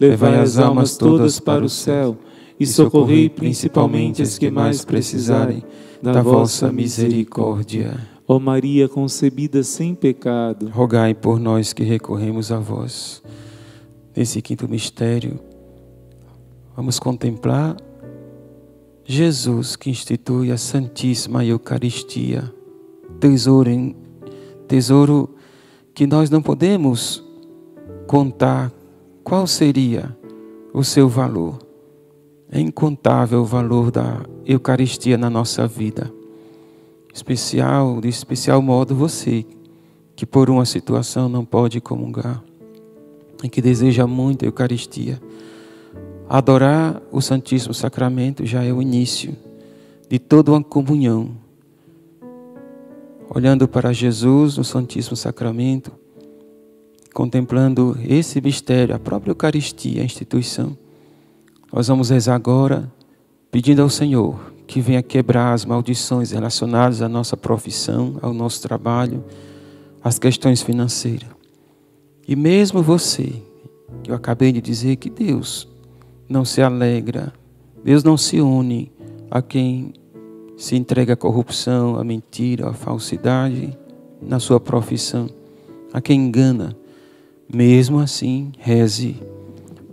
levai as almas todas para o céu e socorrei principalmente as que mais precisarem da vossa misericórdia. Ó Maria concebida sem pecado, Rogai por nós que recorremos a vós. Nesse quinto mistério, vamos contemplar Jesus que institui a Santíssima Eucaristia, tesouro, em, tesouro que nós não podemos contar qual seria o seu valor. É incontável o valor da Eucaristia na nossa vida. Especial, de especial modo você que por uma situação não pode comungar e que deseja muito a Eucaristia. Adorar o Santíssimo Sacramento já é o início de toda uma comunhão. Olhando para Jesus no Santíssimo Sacramento, contemplando esse mistério, a própria Eucaristia, a instituição, nós vamos rezar agora, pedindo ao Senhor que venha quebrar as maldições relacionadas à nossa profissão, ao nosso trabalho, às questões financeiras. E mesmo você, que eu acabei de dizer que Deus não se alegra, Deus não se une a quem se entrega à corrupção, à mentira, à falsidade na sua profissão, a quem engana. Mesmo assim, reze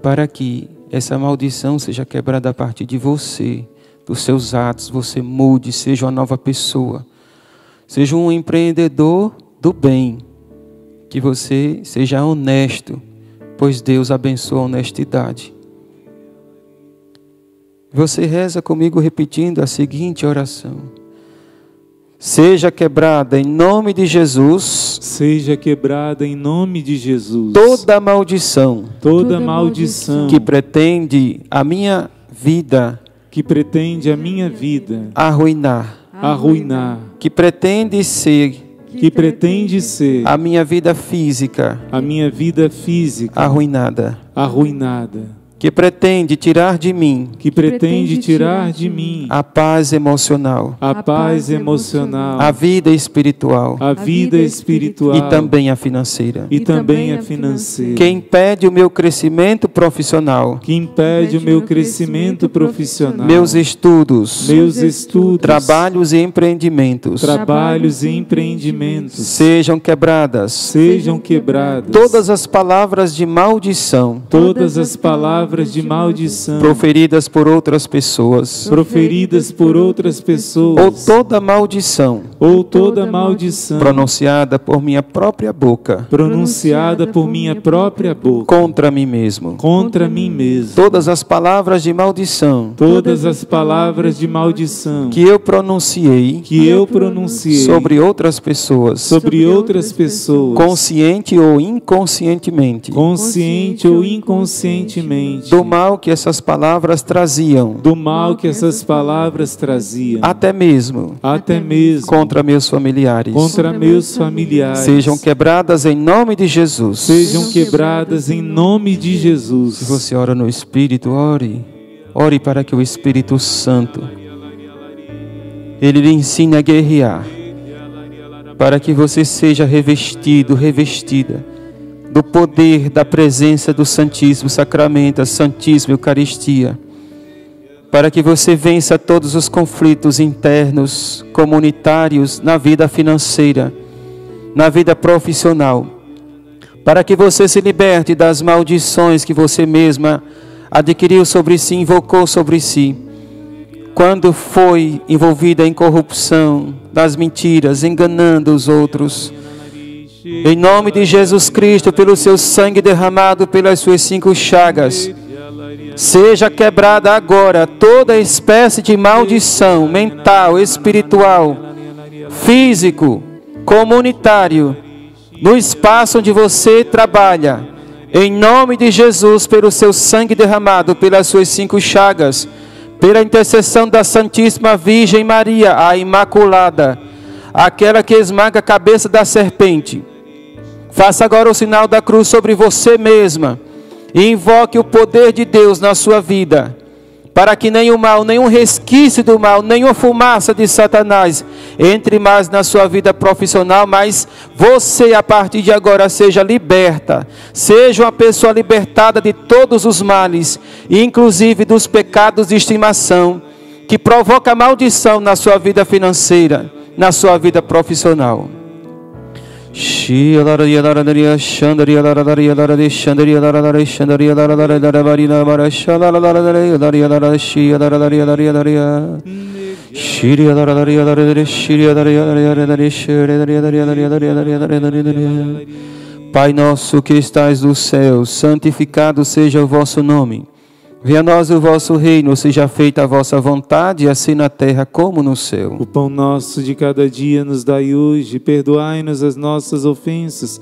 para que essa maldição seja quebrada a partir de você, dos seus atos, você mude, seja uma nova pessoa, seja um empreendedor do bem, que você seja honesto, pois Deus abençoa a honestidade. Você reza comigo repetindo a seguinte oração: Seja quebrada em nome de Jesus. Seja quebrada em nome de Jesus. Toda maldição toda maldição que pretende a minha vida que pretende a minha vida arruinar, arruinar, que pretende ser que pretende ser a minha vida física a minha vida física arruinada, arruinada, que pretende tirar de mim que pretende tirar de mim a paz emocional, a paz emocional, a vida espiritual a vida espiritual e também a financeira, e também a financeira, que impede o meu crescimento profissional, que impede o meu crescimento profissional, meus estudos, meus estudos, trabalhos e empreendimentos. Trabalhos e empreendimentos. Sejam quebradas. sejam quebradas. Todas as palavras de maldição. Todas as palavras de maldição. proferidas por outras pessoas, proferidas por outras ou pessoas toda maldição. Ou toda maldição. Pronunciada por minha própria boca. Pronunciada por minha própria boca. Contra mim mesmo. contra mim mesmo. Todas as palavras de maldição. Todas as palavras de maldição. Que eu pronunciei que eu pronunciei sobre outras pessoas, sobre outras pessoas, consciente ou inconscientemente, consciente ou inconscientemente, do mal que essas palavras traziam, do mal que essas palavras traziam, até mesmo até mesmo contra meus familiares, contra meus familiares, sejam quebradas em nome de Jesus. sejam quebradas em nome de Se Jesus. você ora no Espírito, ore. Ore para que o Espírito Santo ele lhe ensine a guerrear, para que você seja revestido, revestida do poder da presença do Santíssimo Sacramento, a Santíssima Eucaristia, para que você vença todos os conflitos internos, comunitários, na vida financeira, na vida profissional, para que você se liberte das maldições que você mesma adquiriu sobre si, invocou sobre si, quando foi envolvida em corrupção, das mentiras, enganando os outros. Em nome de Jesus Cristo, pelo seu sangue derramado pelas suas cinco chagas, seja quebrada agora toda espécie de maldição mental, espiritual, físico, comunitário, no espaço onde você trabalha, Em nome de Jesus, pelo seu sangue derramado, pelas suas cinco chagas, pela intercessão da Santíssima Virgem Maria, a Imaculada, aquela que esmaga a cabeça da serpente. Faça agora o sinal da cruz sobre você mesma e invoque o poder de Deus na sua vida para que nenhum mal, nenhum resquício do mal, nenhuma fumaça de Satanás entre mais na sua vida profissional, mas você a partir de agora seja liberta, seja uma pessoa libertada de todos os males, inclusive dos pecados de estimação que provoca maldição na sua vida financeira, na sua vida profissional. Pai nosso que estais no céu, santificado seja o vosso nome. Venha a nós o vosso reino, seja feita a vossa vontade, assim na terra como no céu. O pão nosso de cada dia nos dai hoje, perdoai-nos as nossas ofensas,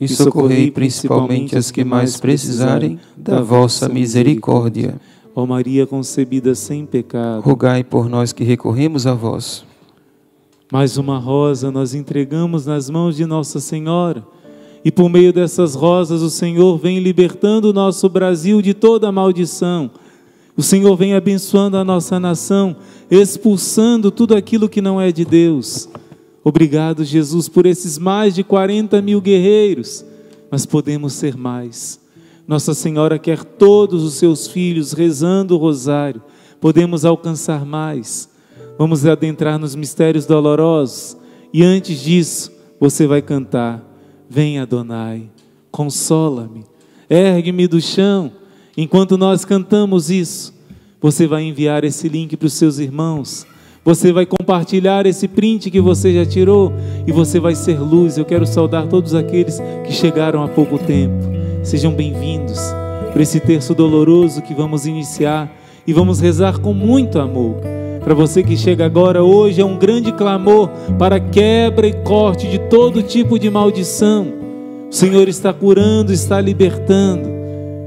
e socorrei principalmente as que mais precisarem da vossa misericórdia. Ó Maria concebida sem pecado, Rogai por nós que recorremos a vós. mais uma rosa nós entregamos nas mãos de Nossa Senhora. E por meio dessas rosas, o Senhor vem libertando o nosso Brasil de toda maldição. O Senhor vem abençoando a nossa nação, expulsando tudo aquilo que não é de Deus. Obrigado, Jesus, por esses mais de 40 mil guerreiros, mas podemos ser mais. Nossa Senhora quer todos os seus filhos rezando o rosário, podemos alcançar mais. Vamos adentrar nos mistérios dolorosos e antes disso, você vai cantar: Vem Adonai, consola-me, ergue-me do chão. Enquanto nós cantamos isso, você vai enviar esse link para os seus irmãos. Você vai compartilhar esse print que você já tirou e você vai ser luz. Eu quero saudar todos aqueles que chegaram há pouco tempo. Sejam bem-vindos para esse terço doloroso que vamos iniciar e vamos rezar com muito amor. Para você que chega agora, hoje é um grande clamor para quebra e corte de todo tipo de maldição. O Senhor está curando, está libertando.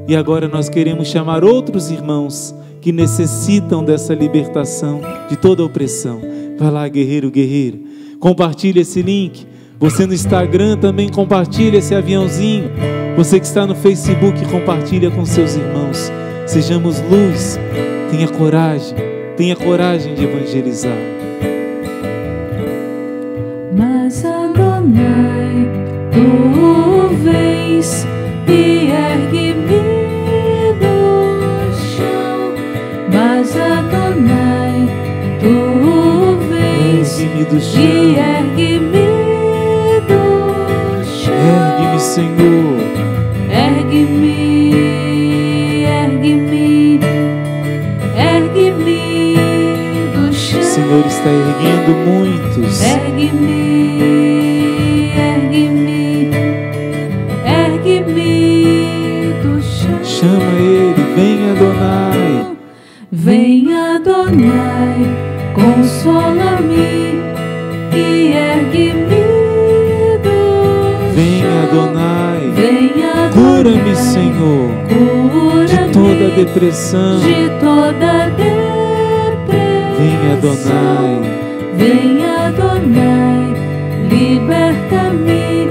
E agora nós queremos chamar outros irmãos que necessitam dessa libertação de toda opressão. Vai lá, guerreiro, guerreira. Compartilhe esse link. Você no Instagram também compartilha esse aviãozinho. Você que está no Facebook, compartilha com seus irmãos. Sejamos luz. Tenha coragem. Tenha coragem de evangelizar. Mas Adonai, tu vens e ergue-me Mas Adonai, tu vens Ergue-me do e ergue-me do chão. Ergue-me, Senhor. Ergue-me, ergue-me, ergue-me do chão. O Senhor está erguendo muitos. Ergue-me, ergue-me, ergue-me do chão. Chama Ele. Vem, Adonai. Vem Adonai, consola-me e ergue-me do chão. Adonai. Cura-me, Senhor, cura-me de toda depressão. de toda depressão. Vem, Adonai. Adonai, liberta-me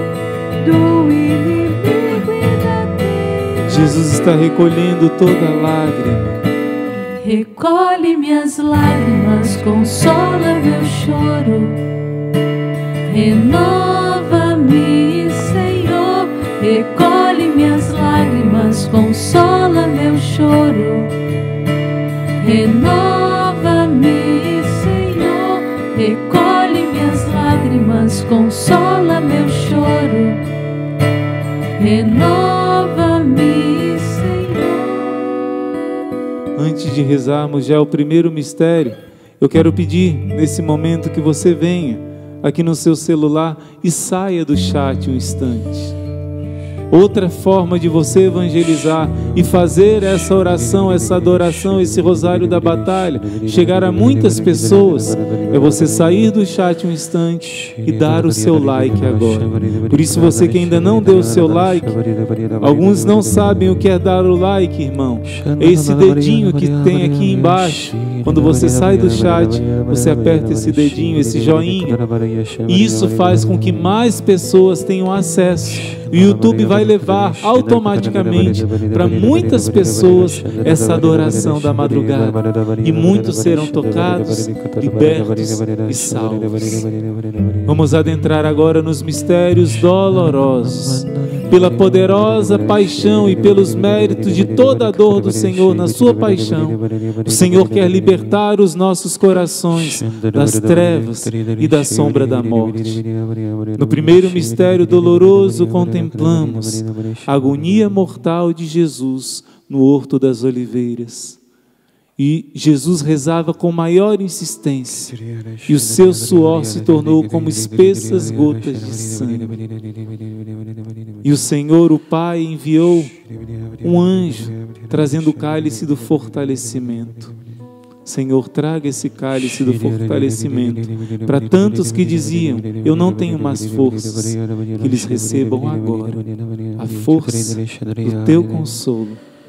do inimigo e da tentação. Jesus está recolhendo toda lágrima. Recolhe minhas lágrimas, consola meu choro. Renova-me, Senhor. Recolhe minhas lágrimas, consola meu choro. Renova-me, Senhor. Recolhe minhas lágrimas, consola meu choro. Renova-me, de rezarmos já o primeiro mistério, eu quero pedir nesse momento que você venha aqui no seu celular e saia do chat um instante. Outra forma de você evangelizar e fazer essa oração, essa adoração, esse rosário da batalha chegar a muitas pessoas é você sair do chat um instante e dar o seu like agora. Por isso, você que ainda não deu o seu like, alguns não sabem o que é dar o like, irmão. É esse dedinho que tem aqui embaixo. Quando você sai do chat, você aperta esse dedinho, esse joinha. Isso faz com que mais pessoas tenham acesso. O YouTube vai levar automaticamente para muitas pessoas essa adoração da madrugada. E muitos serão tocados, libertos e salvos. Vamos adentrar agora nos mistérios dolorosos. Pela poderosa paixão e pelos méritos de toda a dor do Senhor na sua paixão, o Senhor quer libertar os nossos corações das trevas e da sombra da morte. No primeiro mistério doloroso, contemplamos a agonia mortal de Jesus no Horto das Oliveiras. E Jesus rezava com maior insistência, e o seu suor se tornou como espessas gotas de sangue. E o Senhor, o Pai, enviou um anjo trazendo o cálice do fortalecimento. Senhor, traga esse cálice do fortalecimento para tantos que diziam: Eu não tenho mais forças, que eles recebam agora a força do teu consolo,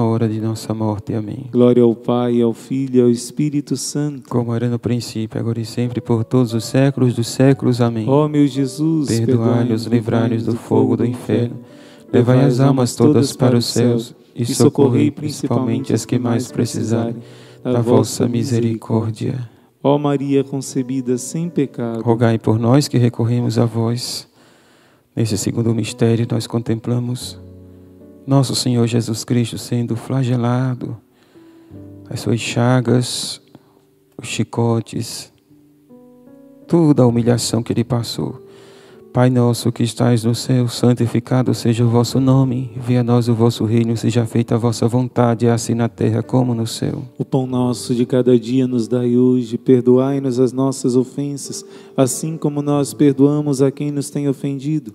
hora de nossa morte. Amém. Glória ao Pai, ao Filho e ao Espírito Santo. Como era no princípio, agora e sempre, por todos os séculos dos séculos. Amém. Ó meu Jesus, Perdoai-nos, livrai-nos do fogo do inferno. Levai as almas todas para os céus e socorrei principalmente as que mais precisarem da vossa misericórdia. Ó Maria concebida sem pecado, Rogai por nós que recorremos a vós. Nesse segundo mistério, nós contemplamos nosso Senhor Jesus Cristo sendo flagelado, as suas chagas, os chicotes, toda a humilhação que ele passou. Pai nosso que estais no céu, santificado seja o vosso nome. Venha a nós o vosso reino, seja feita a vossa vontade, assim na terra como no céu. o pão nosso de cada dia nos dai hoje, perdoai-nos as nossas ofensas, assim como nós perdoamos a quem nos tem ofendido,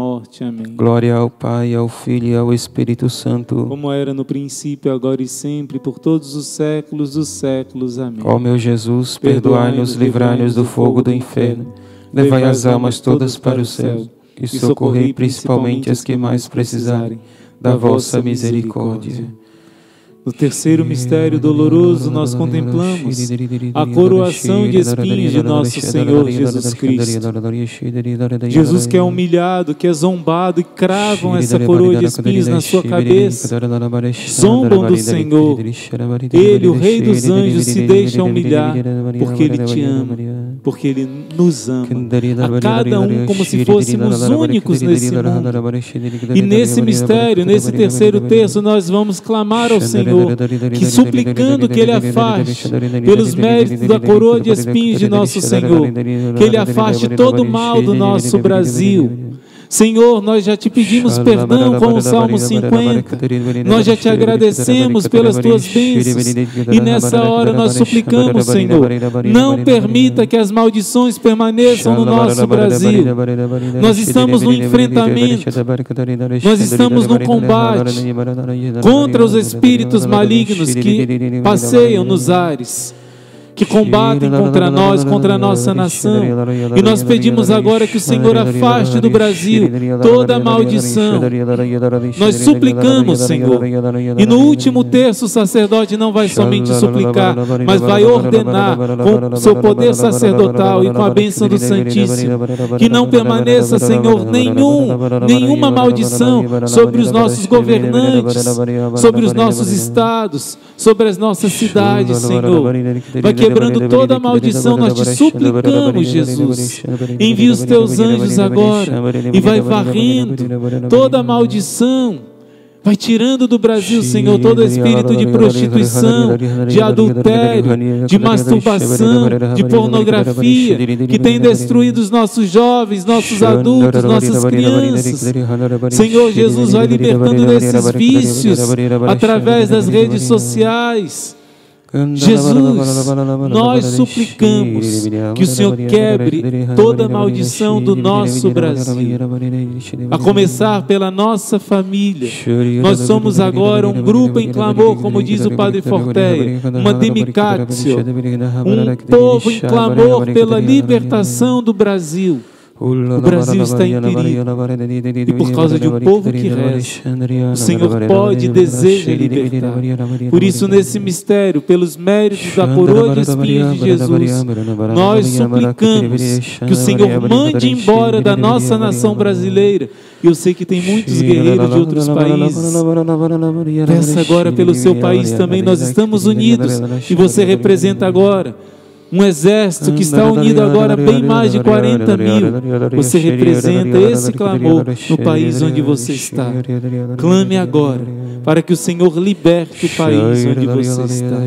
Amém. Glória ao Pai, ao Filho e ao Espírito Santo. Como era no princípio, agora e sempre, por todos os séculos dos séculos. Amém. Ó meu Jesus, perdoai-nos, livrai-nos do fogo do inferno. Levai as almas todas para o céu e socorrei principalmente as que mais precisarem da vossa misericórdia. No terceiro mistério doloroso, nós contemplamos a coroação de espinhos de nosso Senhor Jesus Cristo. Jesus que é humilhado, que é zombado e cravam essa coroa de espinhos na sua cabeça, zombam do Senhor. Ele, o Rei dos anjos, se deixa humilhar porque Ele te ama, porque Ele nos ama. A cada um como se fôssemos únicos nesse mundo. E nesse mistério, nesse terceiro terço, nós vamos clamar ao Senhor. Que suplicando que Ele afaste, pelos méritos da coroa de espinhos de nosso Senhor, que Ele afaste todo o mal do nosso Brasil. Senhor, nós já te pedimos perdão com o Salmo 50. Nós já te agradecemos pelas tuas bênçãos. E nessa hora nós suplicamos, Senhor, não permita que as maldições permaneçam no nosso Brasil. Nós estamos no enfrentamento, nós estamos no combate contra os espíritos malignos que passeiam nos ares que combatem contra nós, contra a nossa nação. E nós pedimos agora que o Senhor afaste do Brasil toda a maldição. Nós suplicamos, Senhor. E no último terço, o sacerdote não vai somente suplicar, mas vai ordenar com seu poder sacerdotal e com a bênção do Santíssimo que não permaneça, Senhor, nenhum, nenhuma maldição sobre os nossos governantes, sobre os nossos estados, sobre as nossas cidades, Senhor. Vai quebrando toda maldição, nós te suplicamos, Jesus. Envia os teus anjos agora e vai varrendo toda maldição. Vai tirando do Brasil, Senhor, todo espírito de prostituição, de adultério, de masturbação, de pornografia, que tem destruído os nossos jovens, nossos adultos, nossas crianças. Senhor Jesus, vai libertando desses vícios através das redes sociais Jesus, nós suplicamos que o Senhor quebre toda maldição do nosso Brasil, a começar pela nossa família. Nós somos agora um grupo em clamor, como diz o Padre Forteia, uma demicatio, um povo em clamor pela libertação do Brasil. O Brasil está em perigo. E por causa de um povo que reza, o Senhor pode e deseja libertar. Por isso, nesse mistério, pelos méritos da coroa de espinhos de Jesus, nós suplicamos que o Senhor mande embora da nossa nação brasileira. E eu sei que tem muitos guerreiros de outros países. Peça agora pelo seu país também. Nós estamos unidos e você representa agora um exército que está unido agora bem mais de 40 mil. Você representa esse clamor no país onde você está. Clame agora para que o Senhor liberte o país onde você está.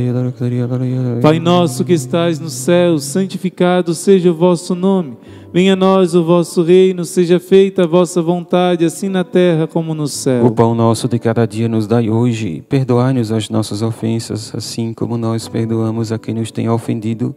Pai nosso que estás no céu, santificado seja o vosso nome. Venha a nós o vosso reino, seja feita a vossa vontade, assim na terra como no céu. O pão nosso de cada dia nos dai hoje. Perdoai-nos as nossas ofensas, assim como nós perdoamos a quem nos tem ofendido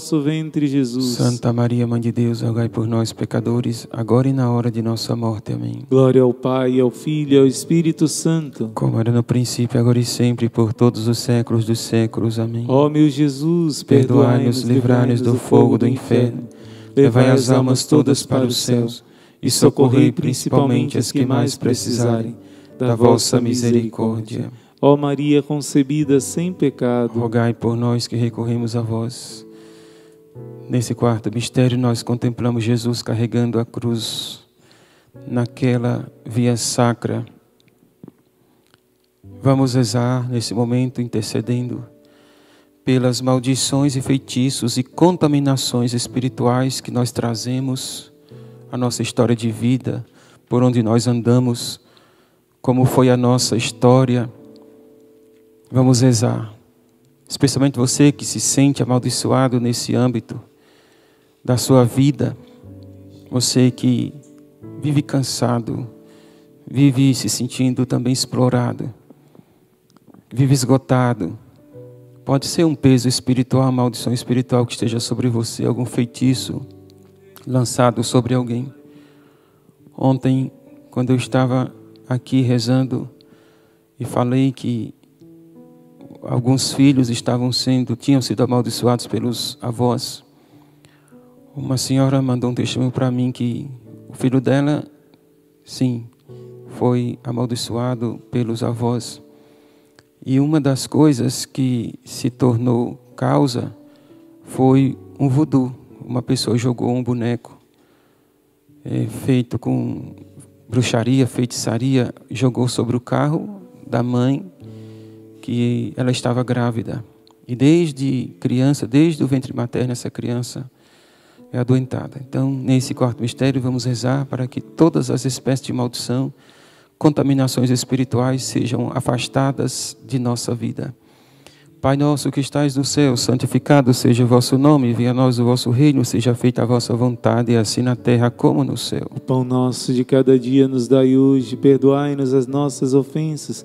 vosso ventre, Jesus. Santa Maria, Mãe de Deus, rogai por nós, pecadores, agora e na hora de nossa morte. Amém. Glória ao Pai, ao Filho e ao Espírito Santo. Como era no princípio, agora e sempre, por todos os séculos dos séculos. Amém. Ó meu Jesus, Perdoai-nos, livrai-nos do fogo do inferno, levai as almas todas para os céus e socorrei principalmente as que mais precisarem da vossa misericórdia. Ó Maria concebida sem pecado, Rogai por nós que recorremos a vós. Nesse quarto mistério, nós contemplamos Jesus carregando a cruz naquela via sacra. Vamos rezar nesse momento, intercedendo pelas maldições e feitiços e contaminações espirituais que nós trazemos à nossa história de vida, por onde nós andamos, como foi a nossa história. Vamos rezar, especialmente você que se sente amaldiçoado nesse âmbito da sua vida, você que vive cansado, vive se sentindo também explorado, vive esgotado. Pode ser um peso espiritual, uma maldição espiritual que esteja sobre você, algum feitiço lançado sobre alguém. Ontem, quando eu estava aqui rezando e falei que alguns filhos estavam sendo, tinham sido amaldiçoados pelos avós. Uma senhora mandou um testemunho para mim que o filho dela, sim, foi amaldiçoado pelos avós. E uma das coisas que se tornou causa foi um voodoo. Uma pessoa jogou um boneco é, feito com bruxaria, feitiçaria, jogou sobre o carro da mãe que ela estava grávida. E desde criança, desde o ventre materno, essa criança é adoentada. Então, nesse quarto mistério, vamos rezar para que todas as espécies de maldição, contaminações espirituais sejam afastadas de nossa vida. Pai nosso que estais no céu, santificado seja o vosso nome, venha a nós o vosso reino, seja feita a vossa vontade, assim na terra como no céu. O pão nosso de cada dia nos dai hoje, perdoai-nos as nossas ofensas,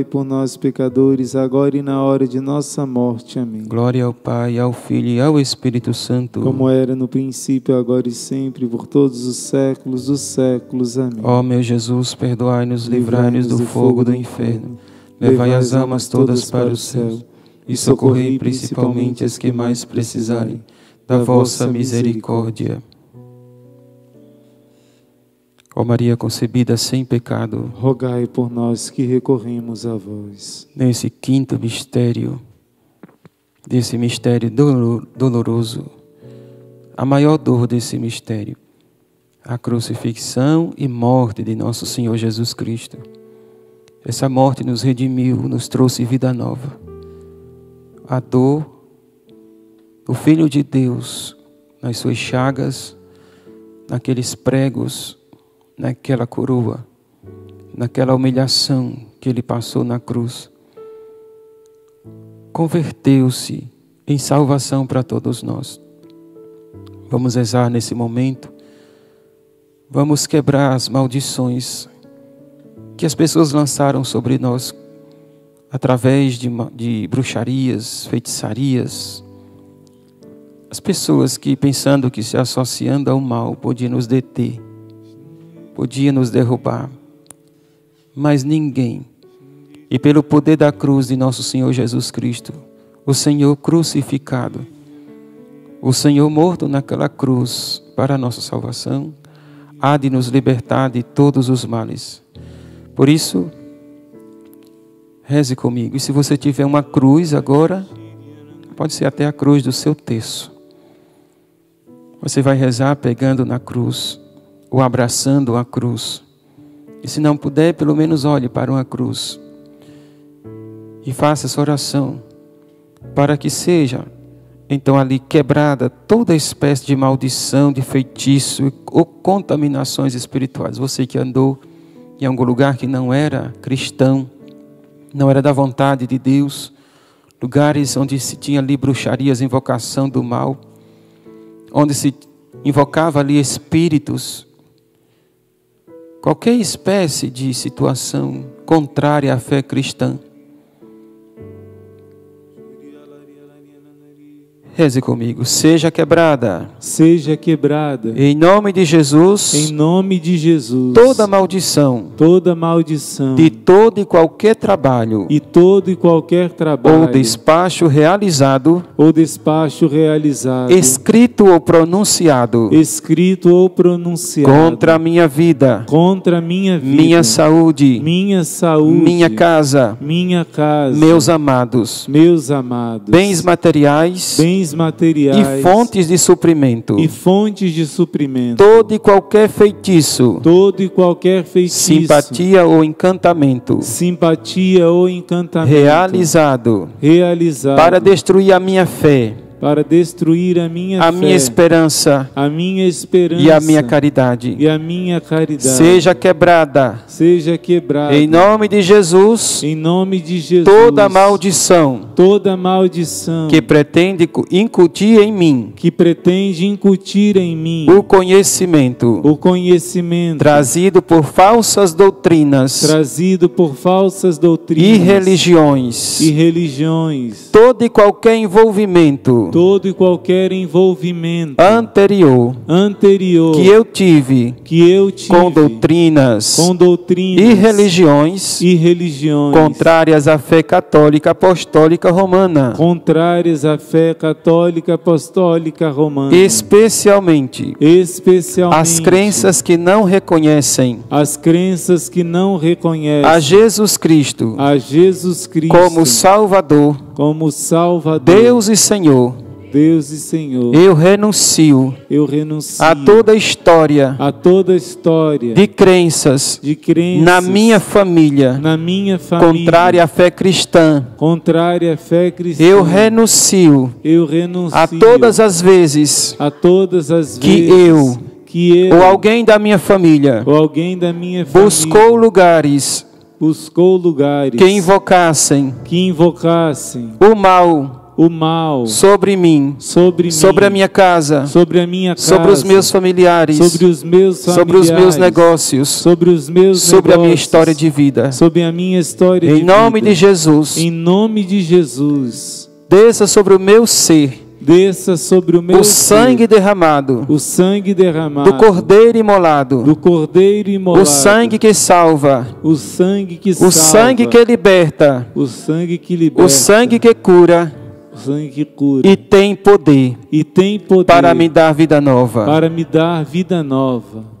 por nós, pecadores, agora e na hora de nossa morte. Amém. Glória ao Pai, ao Filho e ao Espírito Santo. Como era no princípio, agora e sempre, por todos os séculos dos séculos. Amém. Ó meu Jesus, perdoai-nos, livrai-nos do fogo do inferno. Levai as almas todas para o céu e socorrei principalmente as que mais precisarem da vossa misericórdia. Ó Maria concebida sem pecado, Rogai por nós que recorremos a vós. nesse quinto mistério, desse mistério dolor- doloroso, a maior dor desse mistério, a crucifixão e morte de nosso Senhor Jesus Cristo. Essa morte nos redimiu, nos trouxe vida nova. A dor do Filho de Deus nas suas chagas, naqueles pregos, naquela coroa, naquela humilhação que ele passou na cruz, converteu-se em salvação para todos nós. Vamos rezar nesse momento, vamos quebrar as maldições que as pessoas lançaram sobre nós através de, de bruxarias, feitiçarias. As pessoas que, pensando que se associando ao mal, podiam nos deter, podiam nos derrubar, mas ninguém. E pelo poder da cruz de nosso Senhor Jesus Cristo, o Senhor crucificado, o Senhor morto naquela cruz para a nossa salvação, há de nos libertar de todos os males. Por isso, reze comigo. E se você tiver uma cruz agora, pode ser até a cruz do seu terço. Você vai rezar pegando na cruz, ou abraçando a cruz. E se não puder, pelo menos olhe para uma cruz. E faça essa oração, para que seja então ali quebrada toda espécie de maldição, de feitiço ou contaminações espirituais. Você que andou em algum lugar que não era cristão, não era da vontade de Deus, lugares onde se tinha ali bruxarias, invocação do mal, onde se invocava ali espíritos, qualquer espécie de situação contrária à fé cristã. Reze comigo, seja quebrada, Seja quebrada, em nome de Jesus, em nome de Jesus, toda maldição toda maldição. de todo e qualquer trabalho e todo e qualquer trabalho. ou despacho realizado, ou despacho realizado, escrito ou pronunciado escrito ou pronunciado. contra a minha vida, contra a minha vida, minha saúde, minha saúde, minha casa, minha casa, meus amados, meus amados, bens materiais bens materiais e fontes de suprimento, e fontes de suprimento, todo e qualquer feitiço, todo e qualquer feitiço, simpatia ou encantamento. Simpatia ou encantamento. Realizado. Realizado. Para destruir a minha fé, para destruir a minha a fé, minha esperança a minha esperança e a minha caridade. e a minha caridade. Seja quebrada, seja quebrada. Em nome de Jesus, em nome de Jesus. toda maldição toda maldição que pretende cu- incutir em mim que pretende incutir em mim o conhecimento o conhecimento trazido por falsas doutrinas trazido por falsas e doutrinas religiões, e religiões. Todo e qualquer envolvimento todo e qualquer envolvimento anterior anterior que eu tive que eu tive com doutrinas com doutrinas e religiões e religiões contrárias à fé católica apostólica romana, contrárias à fé católica apostólica romana, especialmente especialmente as crenças que não reconhecem as crenças que não reconhecem a Jesus Cristo a Jesus Cristo como Salvador, como Salvador, Deus e Senhor. Deus e Senhor. Eu renuncio Eu renuncio a toda história a toda história de crenças de crenças na minha família na minha família contrária à fé cristã. contrária à fé cristã. Eu renuncio Eu renuncio a todas as vezes a todas as que vezes eu que eu ou alguém da minha família ou alguém da minha família buscou lugares buscou lugares que invocassem que invocassem o mal o mal sobre mim, sobre mim, sobre a minha casa, sobre a minha casa, sobre os meus familiares, sobre os meus sobre os meus familiares, negócios, sobre os meus sobre a minha história de vida. sobre a minha história Em de nome vida. de Jesus, Em nome de Jesus, desça sobre o meu ser desça sobre o meu o sangue derramado o sangue derramado. do cordeiro imolado, do cordeiro imolado, o sangue que salva, o sangue que o salva, sangue que liberta, o sangue que liberta, o sangue que cura. O sangue que cura. E tem poder e tem poder para me dar vida nova. para me dar vida nova.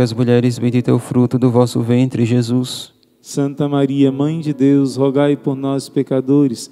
as mulheres, bendito é o fruto do vosso ventre, Jesus. Santa Maria, Mãe de Deus, rogai por nós pecadores,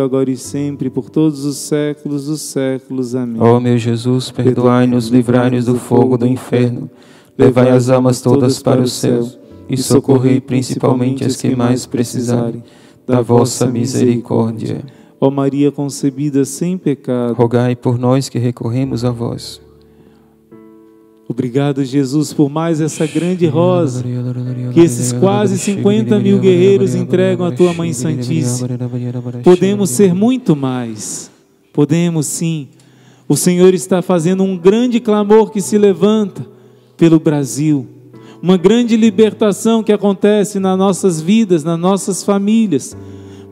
agora e sempre, por todos os séculos dos séculos. Amém. Ó meu Jesus, perdoai-nos, livrai-nos do fogo do inferno, levai as almas todas para o céu e socorrei principalmente as que mais precisarem da vossa misericórdia. Ó Maria concebida sem pecado, Rogai por nós que recorremos a vós. Obrigado, Jesus, por mais essa grande rosa que esses quase 50 mil guerreiros entregam à tua Mãe Santíssima. Podemos ser muito mais. Podemos sim. O Senhor está fazendo um grande clamor que se levanta pelo Brasil. Uma grande libertação que acontece nas nossas vidas, nas nossas famílias.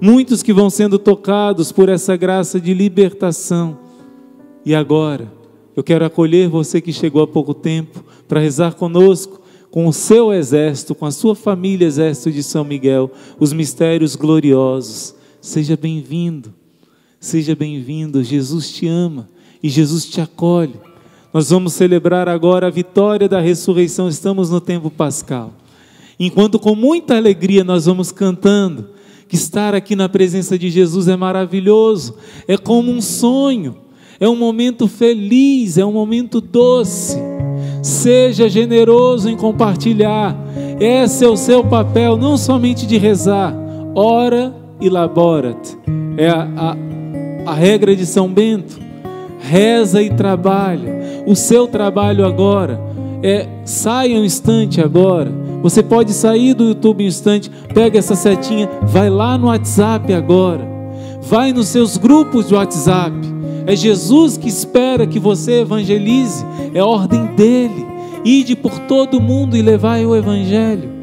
Muitos que vão sendo tocados por essa graça de libertação. E agora, eu quero acolher você que chegou há pouco tempo para rezar conosco, com o seu exército, com a sua família, exército de São Miguel, os mistérios gloriosos. Seja bem-vindo, seja bem-vindo. Jesus te ama e Jesus te acolhe. Nós vamos celebrar agora a vitória da ressurreição, estamos no tempo pascal. Enquanto com muita alegria nós vamos cantando, que estar aqui na presença de Jesus é maravilhoso, é como um sonho, é um momento feliz, é um momento doce. Seja generoso em compartilhar, esse é o seu papel, não somente de rezar, ora e labora-te, é a, a, a regra de São Bento, reza e trabalha, o seu trabalho agora é saia um instante agora. Você pode sair do YouTube um instante, pega essa setinha, vai lá no WhatsApp agora. Vai nos seus grupos de WhatsApp. É Jesus que espera que você evangelize, é ordem dele. Ide por todo mundo e levai o Evangelho.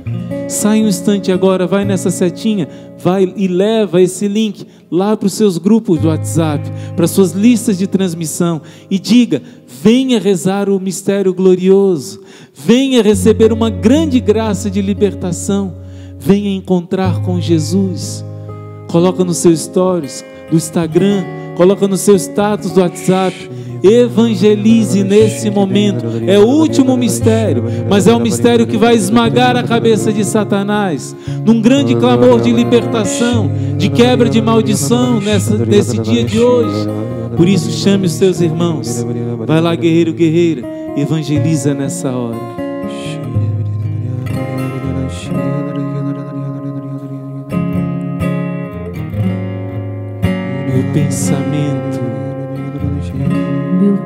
Sai um instante agora, vai nessa setinha, vai e leva esse link lá para os seus grupos do WhatsApp, para suas listas de transmissão e diga: venha rezar o mistério glorioso, venha receber uma grande graça de libertação, venha encontrar com Jesus. Coloca no seu stories do Instagram, coloca no seu status do WhatsApp Evangelize nesse momento. É o último mistério, mas é o mistério que vai esmagar a cabeça de Satanás. Num grande clamor de libertação, de quebra de maldição nessa, nesse dia de hoje. Por isso, chame os seus irmãos. Vai lá, guerreiro, guerreira. Evangeliza nessa hora. Meu pensamento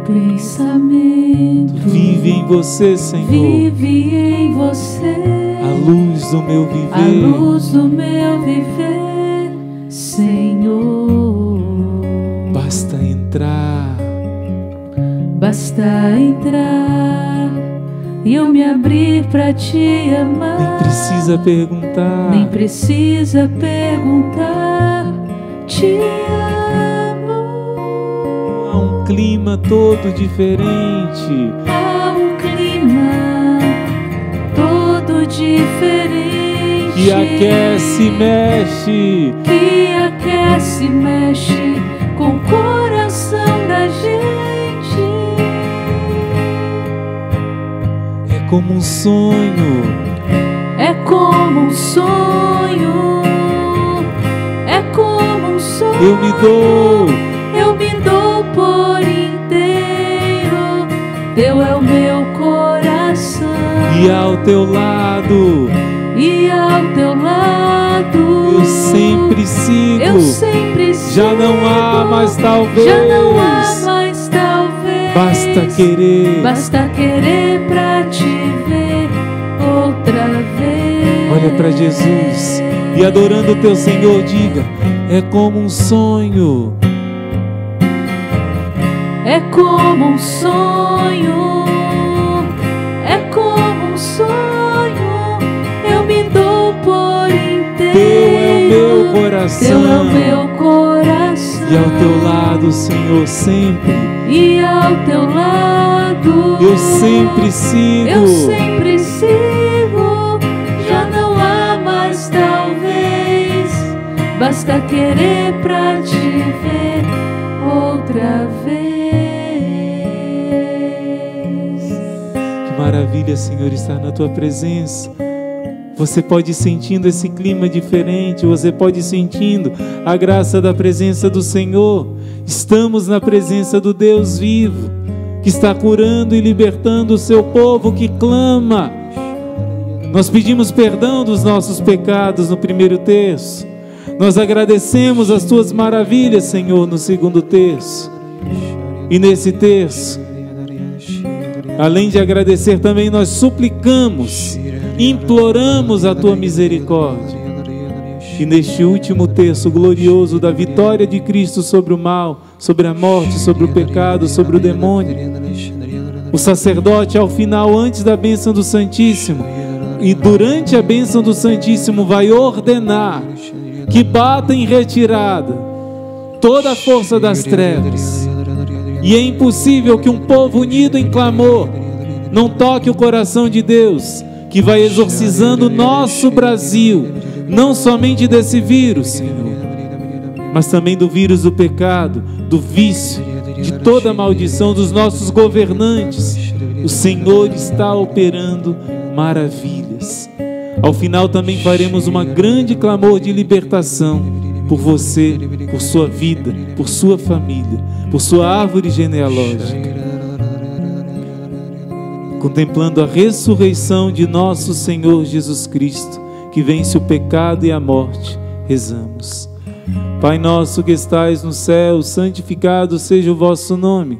pensamento vive em você, Senhor. Vive em você. A luz do meu viver. A luz do meu viver, Senhor. Basta entrar. Basta entrar e eu me abrir para te amar. Nem precisa perguntar. Nem precisa perguntar. Te amo clima todo diferente. Há um clima todo diferente. Que aquece mexe. Que aquece mexe com o coração da gente. É como um sonho. É como um sonho. É como um sonho. Eu me dou. Teu é o meu coração. E ao teu lado, e ao teu lado, eu sempre sigo. Eu sempre sigo. Já não há mais talvez. Já não há mais talvez. Basta querer. Basta querer para te ver outra vez. Olha para Jesus e adorando o teu Senhor diga: é como um sonho é como um sonho, é como um sonho. Eu me dou por inteiro. Teu é o meu coração. Teu é o meu coração. E ao teu lado, Senhor, sempre. E ao teu lado. Eu sempre sigo. Eu sempre sigo. Já não há mais talvez. Basta querer pra te ver outra vez. Maravilha, Senhor, estar na tua presença. Você pode ir sentindo esse clima diferente, você pode ir sentindo a graça da presença do Senhor. Estamos na presença do Deus vivo, que está curando e libertando o seu povo que clama. Nós pedimos perdão dos nossos pecados no primeiro terço. Nós agradecemos as tuas maravilhas, Senhor, no segundo terço. E nesse terço, Além de agradecer, também nós suplicamos, imploramos a tua misericórdia. E neste último terço glorioso da vitória de Cristo sobre o mal, sobre a morte, sobre o pecado, sobre o demônio, o sacerdote, ao final, antes da bênção do Santíssimo, e durante a bênção do Santíssimo, vai ordenar que bata em retirada toda a força das trevas e é impossível que um povo unido em clamor não toque o coração de Deus, que vai exorcizando o nosso Brasil, não somente desse vírus, Senhor, mas também do vírus do pecado, do vício, de toda a maldição dos nossos governantes. O Senhor está operando maravilhas. Ao final também faremos uma grande clamor de libertação por você, por sua vida, por sua família, por sua árvore genealógica. Contemplando a ressurreição de nosso Senhor Jesus Cristo, que vence o pecado e a morte, rezamos. Pai nosso que estais no céu, santificado seja o vosso nome.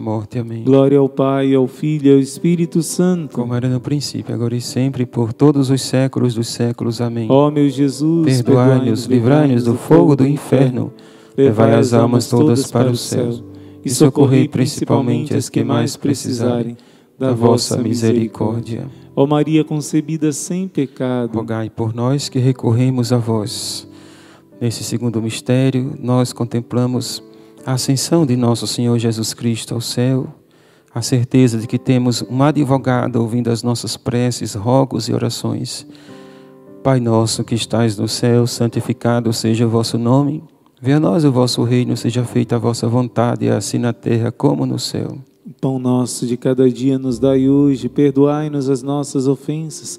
morte. Amém. Glória ao Pai, ao Filho e ao Espírito Santo. Como era no princípio, agora e sempre, por todos os séculos dos séculos. Amém. Ó meu Jesus, Perdoai-nos, livrai-nos do fogo do inferno, levai as almas todas para o céu e socorrei principalmente as que mais precisarem da vossa misericórdia. Ó Maria concebida sem pecado, Rogai por nós que recorremos a vós. Nesse segundo mistério, nós contemplamos a ascensão de nosso Senhor Jesus Cristo ao céu, a certeza de que temos um advogado ouvindo as nossas preces, rogos e orações. Pai nosso que estais no céu, santificado seja o vosso nome. Venha a nós o vosso reino, seja feita a vossa vontade, assim na terra como no céu. pão nosso de cada dia nos dai hoje, perdoai-nos as nossas ofensas,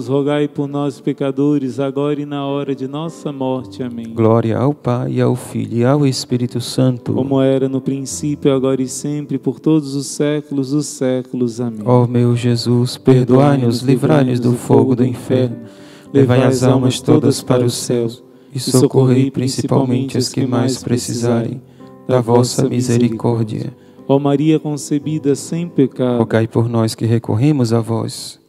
Jesus, rogai por nós, pecadores, agora e na hora de nossa morte. Amém. Glória ao Pai, ao Filho e ao Espírito Santo. Como era no princípio, agora e sempre, por todos os séculos dos séculos. Amém. Ó meu Jesus, perdoai-nos, livrai-nos do fogo do inferno, levai as almas todas para o céu e socorrei principalmente as que mais precisarem da vossa misericórdia. Ó Maria concebida sem pecado, Rogai por nós que recorremos a vós.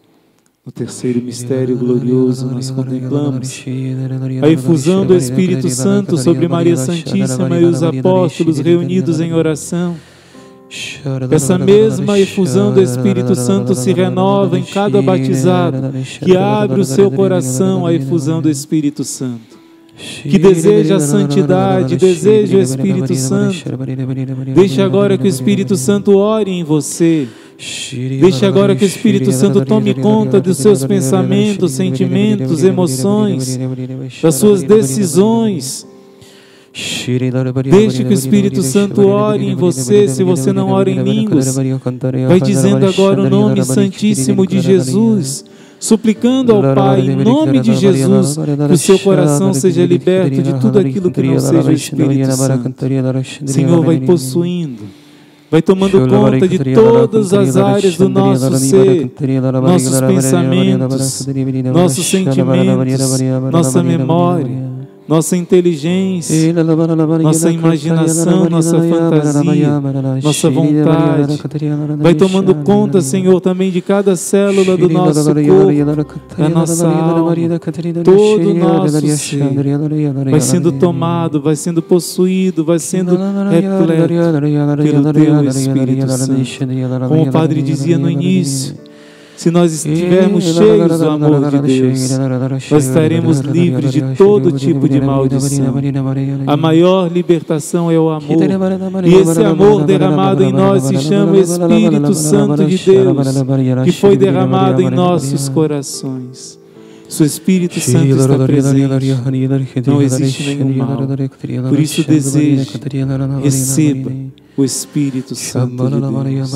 No terceiro mistério glorioso nós contemplamos a efusão do Espírito Santo sobre Maria Santíssima e os apóstolos reunidos em oração. Essa mesma efusão do Espírito Santo se renova em cada batizado que abre o seu coração à efusão do Espírito Santo. que deseja a santidade, deseja o Espírito Santo. Deixe agora que o Espírito Santo ore em você. Deixe agora que o Espírito Santo tome conta dos seus pensamentos, sentimentos, emoções, das suas decisões. Deixe que o Espírito Santo ore em você. Se você não ora em línguas, vai dizendo agora o nome santíssimo de Jesus suplicando ao Pai, em nome de Jesus, que o seu coração seja liberto de tudo aquilo que não seja o Espírito Santo. Senhor, vai possuindo, vai tomando conta de todas as áreas do nosso ser, nossos pensamentos, nossos sentimentos, nossa memória nossa inteligência, nossa imaginação, nossa fantasia, nossa vontade. Vai tomando conta, Senhor, também de cada célula do nosso corpo, da nossa alma, todo o nosso ser. Vai sendo tomado, vai sendo possuído, vai sendo repleto pelo Teu Espírito Santo. Como o Padre dizia no início, se nós estivermos cheios do amor de Deus, nós estaremos livres de todo tipo de maldição. A maior libertação é o amor. E esse amor derramado em nós se chama Espírito Santo de Deus, que foi derramado em nossos corações. Se o Espírito Santo está presente, não existe nenhum mal. Por isso deseje, receba o Espírito Santo de Deus.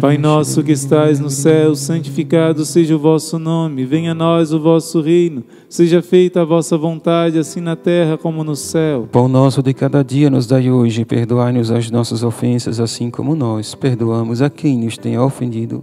Pai nosso que estais no céu, santificado seja o vosso nome. Venha a nós o vosso reino. Seja feita a vossa vontade, assim na terra como no céu. Pão nosso de cada dia nos dai hoje. Perdoai-nos as nossas ofensas, assim como nós perdoamos a quem nos tem ofendido.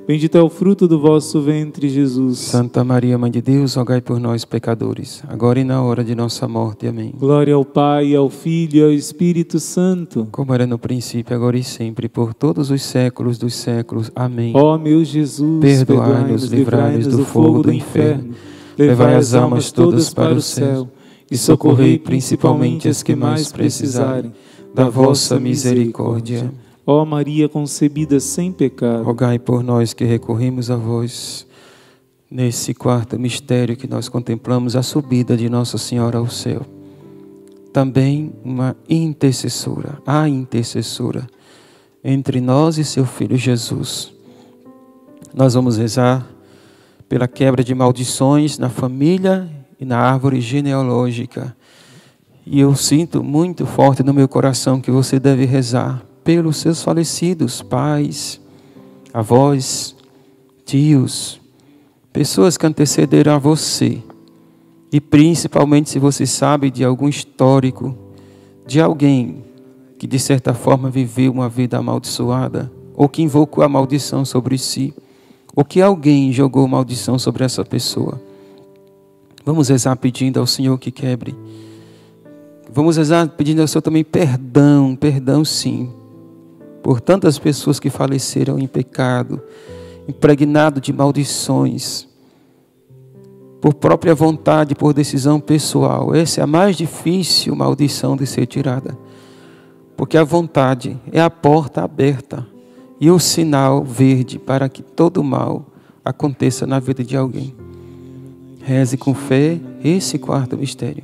bendito é o fruto do vosso ventre, Jesus. Santa Maria, Mãe de Deus, rogai por nós, pecadores, agora e na hora de nossa morte. Amém. Glória ao Pai, ao Filho e ao Espírito Santo. Como era no princípio, agora e sempre, por todos os séculos dos séculos. Amém. Ó meu Jesus, Perdoai-nos, livrai-nos do fogo do inferno, levai as almas todas para o céu e socorrei principalmente as que mais precisarem da vossa misericórdia. Ó Maria concebida sem pecado, Rogai por nós que recorremos a vós. Nesse quarto mistério que nós contemplamos, a subida de Nossa Senhora ao céu. Também uma intercessora, a intercessora entre nós e seu Filho Jesus. Nós vamos rezar pela quebra de maldições na família e na árvore genealógica. E eu sinto muito forte no meu coração que você deve rezar pelos seus falecidos pais, avós, tios, pessoas que antecederam a você. E principalmente se você sabe de algum histórico, de alguém que de certa forma viveu uma vida amaldiçoada, ou que invocou a maldição sobre si, ou que alguém jogou maldição sobre essa pessoa. Vamos rezar pedindo ao Senhor que quebre. Vamos rezar pedindo ao Senhor também perdão, perdão sim, por tantas pessoas que faleceram em pecado, impregnado de maldições por própria vontade, por decisão pessoal. Essa é a mais difícil maldição de ser tirada. Porque a vontade é a porta aberta e o sinal verde para que todo mal aconteça na vida de alguém. Reze com fé esse quarto mistério.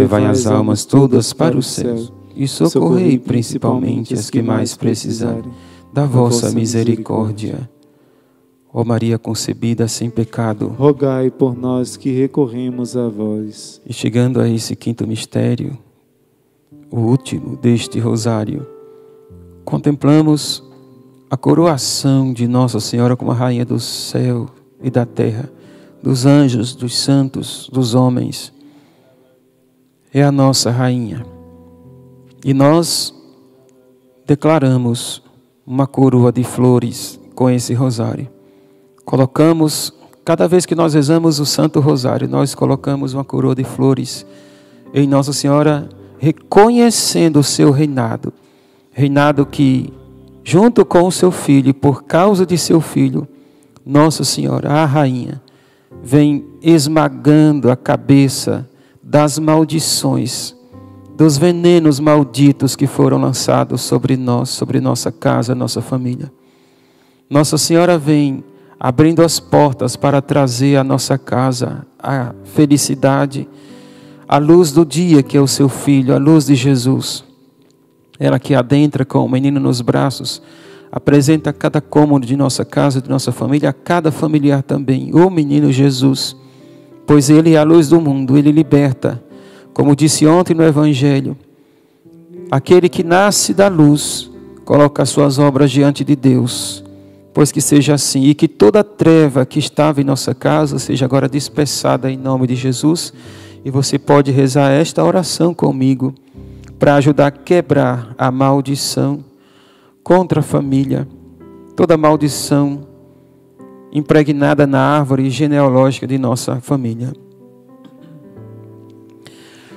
levai as almas todas para o céu e socorrei principalmente as que mais precisarem da vossa misericórdia. Ó Maria concebida sem pecado, rogai por nós que recorremos a vós. E chegando a esse quinto mistério, o último deste rosário, contemplamos a coroação de Nossa Senhora como a rainha do céu e da terra, dos anjos, dos santos, dos homens. É a nossa rainha. E nós declaramos uma coroa de flores com esse rosário. Colocamos, cada vez que nós rezamos o Santo Rosário, nós colocamos uma coroa de flores em Nossa Senhora, reconhecendo o seu reinado. Reinado que junto com o seu filho, por causa de seu filho, Nossa Senhora, a rainha, vem esmagando a cabeça das maldições, dos venenos malditos que foram lançados sobre nós, sobre nossa casa, nossa família. Nossa Senhora vem abrindo as portas para trazer à nossa casa a felicidade, a luz do dia que é o seu filho, a luz de Jesus. Ela que adentra com o menino nos braços, apresenta cada cômodo de nossa casa, de nossa família, a cada familiar também, o menino Jesus, pois ele é a luz do mundo, ele liberta, como disse ontem no Evangelho, aquele que nasce da luz, coloca as suas obras diante de Deus, pois que seja assim, e que toda treva que estava em nossa casa seja agora dispersada em nome de Jesus, e você pode rezar esta oração comigo para ajudar a quebrar a maldição contra a família, toda maldição impregnada na árvore genealógica de nossa família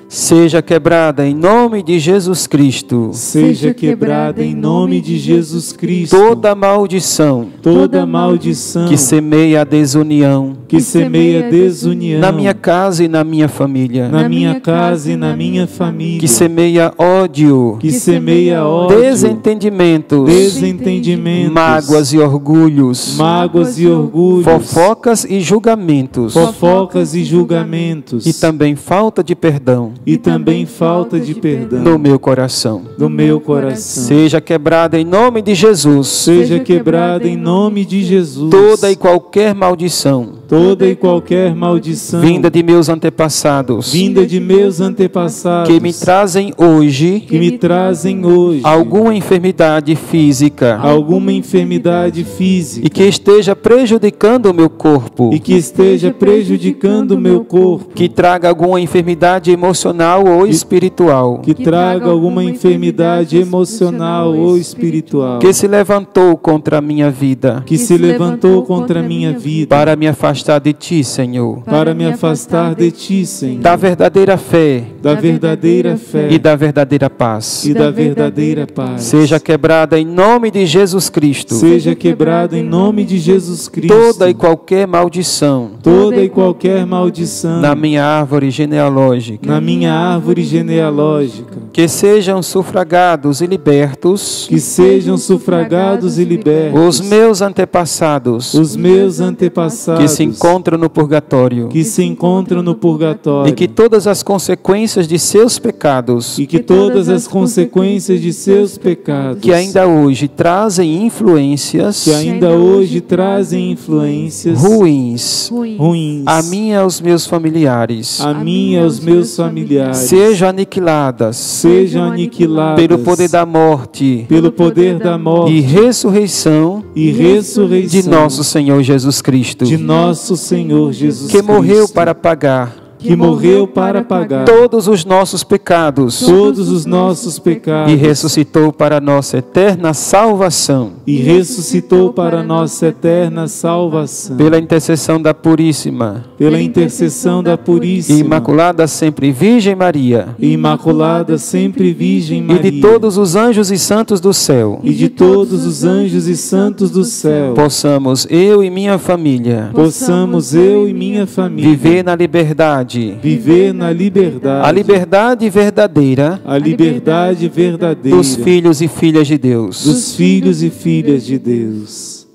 seja quebrada em nome de Jesus Cristo. Seja quebrada em nome de Jesus Cristo. Toda maldição, toda maldição que semeia a desunião, que semeia a desunião na minha casa e na minha família, na minha casa e na minha família, que semeia ódio, que semeia ódio, desentendimentos, desentendimentos, mágoas e orgulhos, mágoas e orgulhos, fofocas e julgamentos, fofocas e julgamentos, e também falta de perdão e também falta de perdão. no meu coração. no meu coração. Seja quebrada em nome de Jesus. Seja quebrada em nome de Jesus. Toda e qualquer maldição toda e qualquer maldição vinda de meus antepassados. Vinda de meus antepassados que me trazem hoje que me trazem hoje alguma enfermidade física. Alguma enfermidade física e que esteja prejudicando o meu corpo, e que esteja prejudicando o meu corpo, que traga alguma enfermidade emocional ou espiritual, que traga alguma enfermidade emocional ou espiritual, que se levantou contra a minha vida. Que se levantou contra a minha vida. Para me afastar de ti, Senhor, para me afastar de ti, Senhor, da verdadeira fé. Da verdadeira fé. E da verdadeira paz. e da verdadeira paz. Seja quebrada em nome de Jesus Cristo. Seja quebrada em nome de Jesus Cristo. Toda e qualquer maldição. Toda e qualquer maldição. Na minha árvore genealógica, na minha árvore genealógica, que sejam sufragados e libertos. Que sejam sufragados e libertos. Os meus antepassados. Os meus antepassados. Que se encontram no purgatório. Que se encontram no purgatório. E que todas as consequências de seus pecados e que todas as consequências de seus pecados que ainda hoje trazem influências que ainda hoje trazem influências ruins ruins. a mim e aos meus familiares a mim e aos meus familiares. sejam aniquiladas sejam aniquiladas pelo poder da morte pelo poder da morte e ressurreição e ressurreição de nosso Senhor Jesus Cristo, de nosso Senhor Jesus que morreu Cristo, para pagar que morreu para pagar todos os nossos pecados todos os nossos pecados e ressuscitou para nossa eterna salvação, e ressuscitou para nossa eterna salvação. Pela intercessão da Puríssima. Pela intercessão da e Puríssima. Imaculada sempre Virgem Maria. E Imaculada sempre Virgem e Maria de todos os anjos e santos do céu, e de todos os anjos e santos do céu. possamos eu e minha família possamos eu e minha família viver na liberdade, viver na liberdade a liberdade verdadeira a liberdade verdadeira dos filhos e filhas de Deus. dos filhos e filhas de Deus.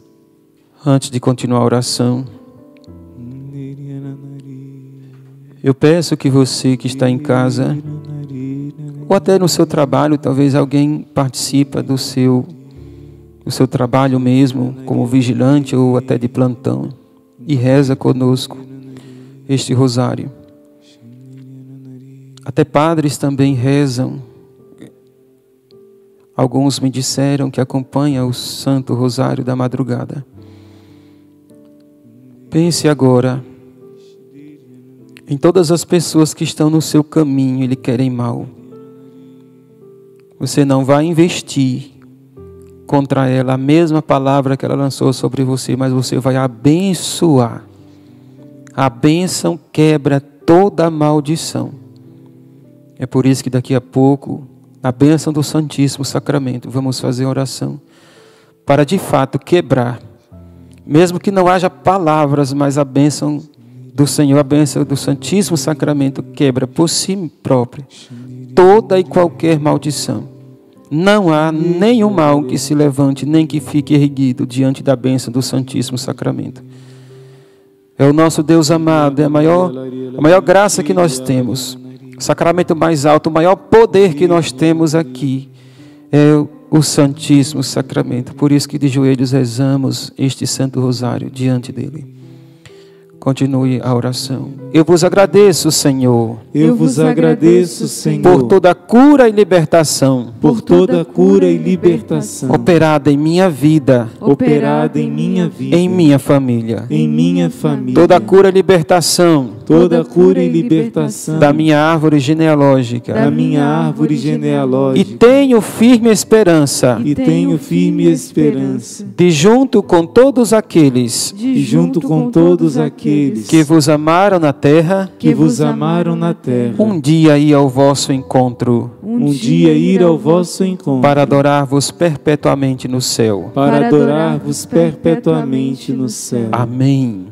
Antes de continuar a oração, eu peço que você que está em casa, ou até no seu trabalho, talvez alguém participa do seu, do seu trabalho mesmo, como vigilante ou até de plantão, e reza conosco este rosário. Até padres também rezam. Alguns me disseram que acompanham o Santo Rosário da madrugada. Pense agora em todas as pessoas que estão no seu caminho e lhe querem mal. Você não vai investir contra ela a mesma palavra que ela lançou sobre você, mas você vai abençoar. A bênção quebra toda maldição. É por isso que daqui a pouco, na bênção do Santíssimo Sacramento, vamos fazer oração para de fato quebrar, mesmo que não haja palavras, mas a bênção do Senhor, a bênção do Santíssimo Sacramento quebra por si própria toda e qualquer maldição. Não há nenhum mal que se levante, nem que fique erguido diante da bênção do Santíssimo Sacramento. É o nosso Deus amado, é a maior, a maior graça que nós temos. O sacramento mais alto, o maior poder que nós temos aqui é o Santíssimo Sacramento. Por isso que de joelhos rezamos este Santo Rosário diante dele. Continue a oração. Eu vos agradeço, Senhor. Eu vos agradeço, Senhor, por toda cura e libertação por toda cura e libertação operada em minha vida, operada em minha vida, em minha família. em minha família. Toda cura e libertação toda cura e libertação da minha árvore genealógica. da minha árvore E genealógica. tenho firme esperança E tenho firme esperança de, junto com todos aqueles e junto com todos aqueles que vos amaram na terra, que vos amaram na terra, um dia ir ao vosso encontro, um dia ir ao vosso encontro para adorar-vos perpetuamente no céu. para adorar-vos perpetuamente no céu. Amém.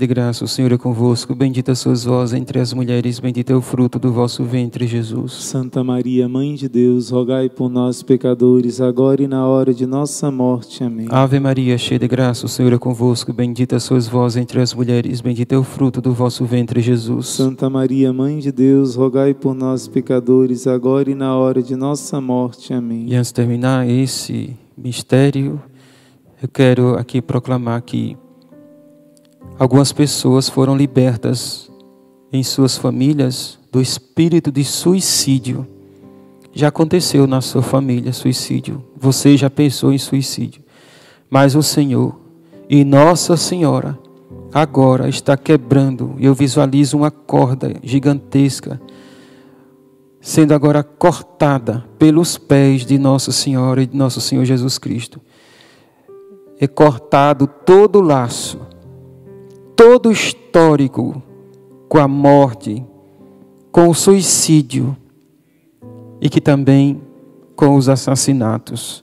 de graça, o Senhor é convosco. Bendita sois vós entre as mulheres, bendito é o fruto do vosso ventre, Jesus. Santa Maria, Mãe de Deus, rogai por nós, pecadores, agora e na hora de nossa morte. Amém. Ave Maria, cheia de graça, o Senhor é convosco. Bendita sois vós entre as mulheres, bendito é o fruto do vosso ventre, Jesus. Santa Maria, Mãe de Deus, rogai por nós, pecadores, agora e na hora de nossa morte. Amém. E antes de terminar esse mistério, eu quero aqui proclamar que algumas pessoas foram libertas em suas famílias do espírito de suicídio. Já aconteceu na sua família suicídio. Você já pensou em suicídio. Mas o Senhor e Nossa Senhora agora está quebrando. Eu visualizo uma corda gigantesca sendo agora cortada pelos pés de Nossa Senhora e de Nosso Senhor Jesus Cristo. É cortado todo o laço, todo o histórico com a morte, com o suicídio e que também com os assassinatos.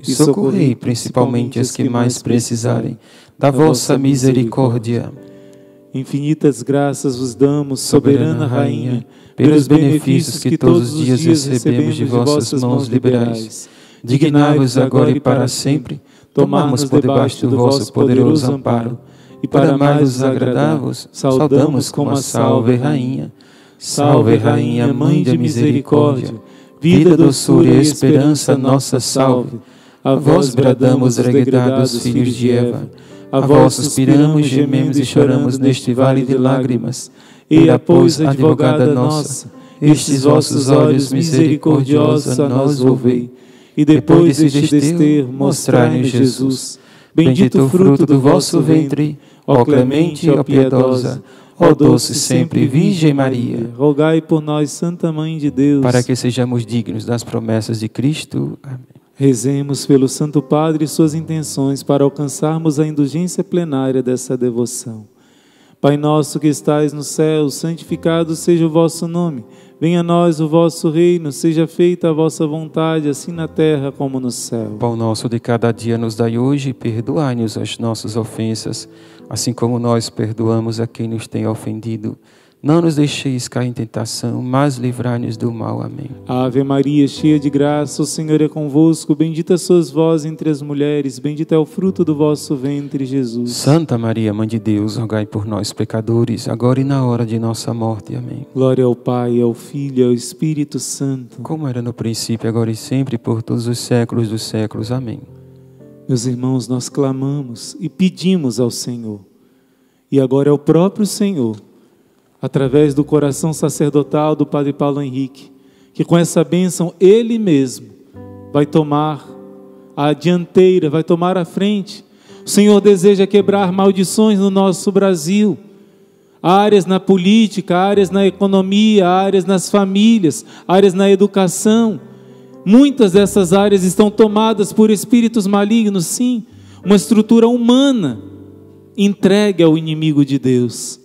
e socorrei principalmente as que mais precisarem da vossa misericórdia. Infinitas graças vos damos, soberana Rainha, pelos benefícios que todos os dias recebemos de vossas mãos liberais. Dignai-vos agora e para sempre tomar-nos debaixo do vosso poderoso amparo, e para mais os agradavos, saudamos como a salve rainha. Salve rainha, mãe de misericórdia, vida, doçura e esperança nossa salve. A vós bradamos, degredados filhos de Eva, a vós suspiramos, gememos e choramos neste vale de lágrimas. E pois, advogada nossa, estes vossos olhos misericordiosos a nós ouvei e depois deste desterro mostrai-nos Jesus. Bendito o fruto do vosso ventre, ó clemente, ó piedosa, ó doce sempre Virgem Maria. Rogai por nós, Santa Mãe de Deus, para que sejamos dignos das promessas de Cristo. Amém. Rezemos pelo Santo Padre e suas intenções para alcançarmos a indulgência plenária dessa devoção. Pai nosso que estais no céu, santificado seja o vosso nome. Venha a nós o vosso reino, seja feita a vossa vontade, assim na terra como no céu. Pão nosso de cada dia nos dai hoje, perdoai-nos as nossas ofensas, assim como nós perdoamos a quem nos tem ofendido não nos deixeis cair em tentação, mas livrai-nos do mal. Amém. Ave Maria, cheia de graça, o Senhor é convosco. Bendita sois vós entre as mulheres, bendito é o fruto do vosso ventre, Jesus. Santa Maria, Mãe de Deus, rogai por nós, pecadores, agora e na hora de nossa morte. Amém. Glória ao Pai, ao Filho e ao Espírito Santo. Como era no princípio, agora e sempre, por todos os séculos dos séculos. Amém. Meus irmãos, nós clamamos e pedimos ao Senhor. E agora é o próprio Senhor através do coração sacerdotal do Padre Paulo Henrique, que com essa bênção ele mesmo vai tomar a dianteira, vai tomar a frente. O Senhor deseja quebrar maldições no nosso Brasil. Áreas na política, áreas na economia, áreas nas famílias, áreas na educação. Muitas dessas áreas estão tomadas por espíritos malignos, sim, uma estrutura humana entregue ao inimigo de Deus.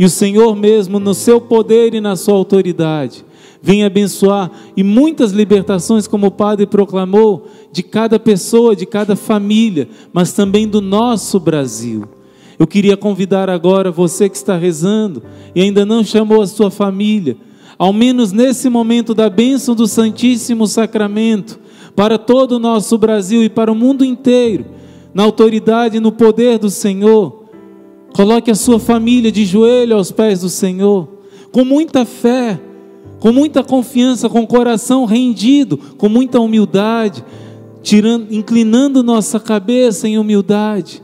E o Senhor mesmo, no seu poder e na sua autoridade, vem abençoar e muitas libertações, como o Padre proclamou, de cada pessoa, de cada família, mas também do nosso Brasil. Eu queria convidar agora você que está rezando e ainda não chamou a sua família, ao menos nesse momento da bênção do Santíssimo Sacramento, para todo o nosso Brasil e para o mundo inteiro, na autoridade e no poder do Senhor Coloque a sua família de joelho aos pés do Senhor, com muita fé, com muita confiança, com o coração rendido, com muita humildade, tirando, inclinando nossa cabeça em humildade,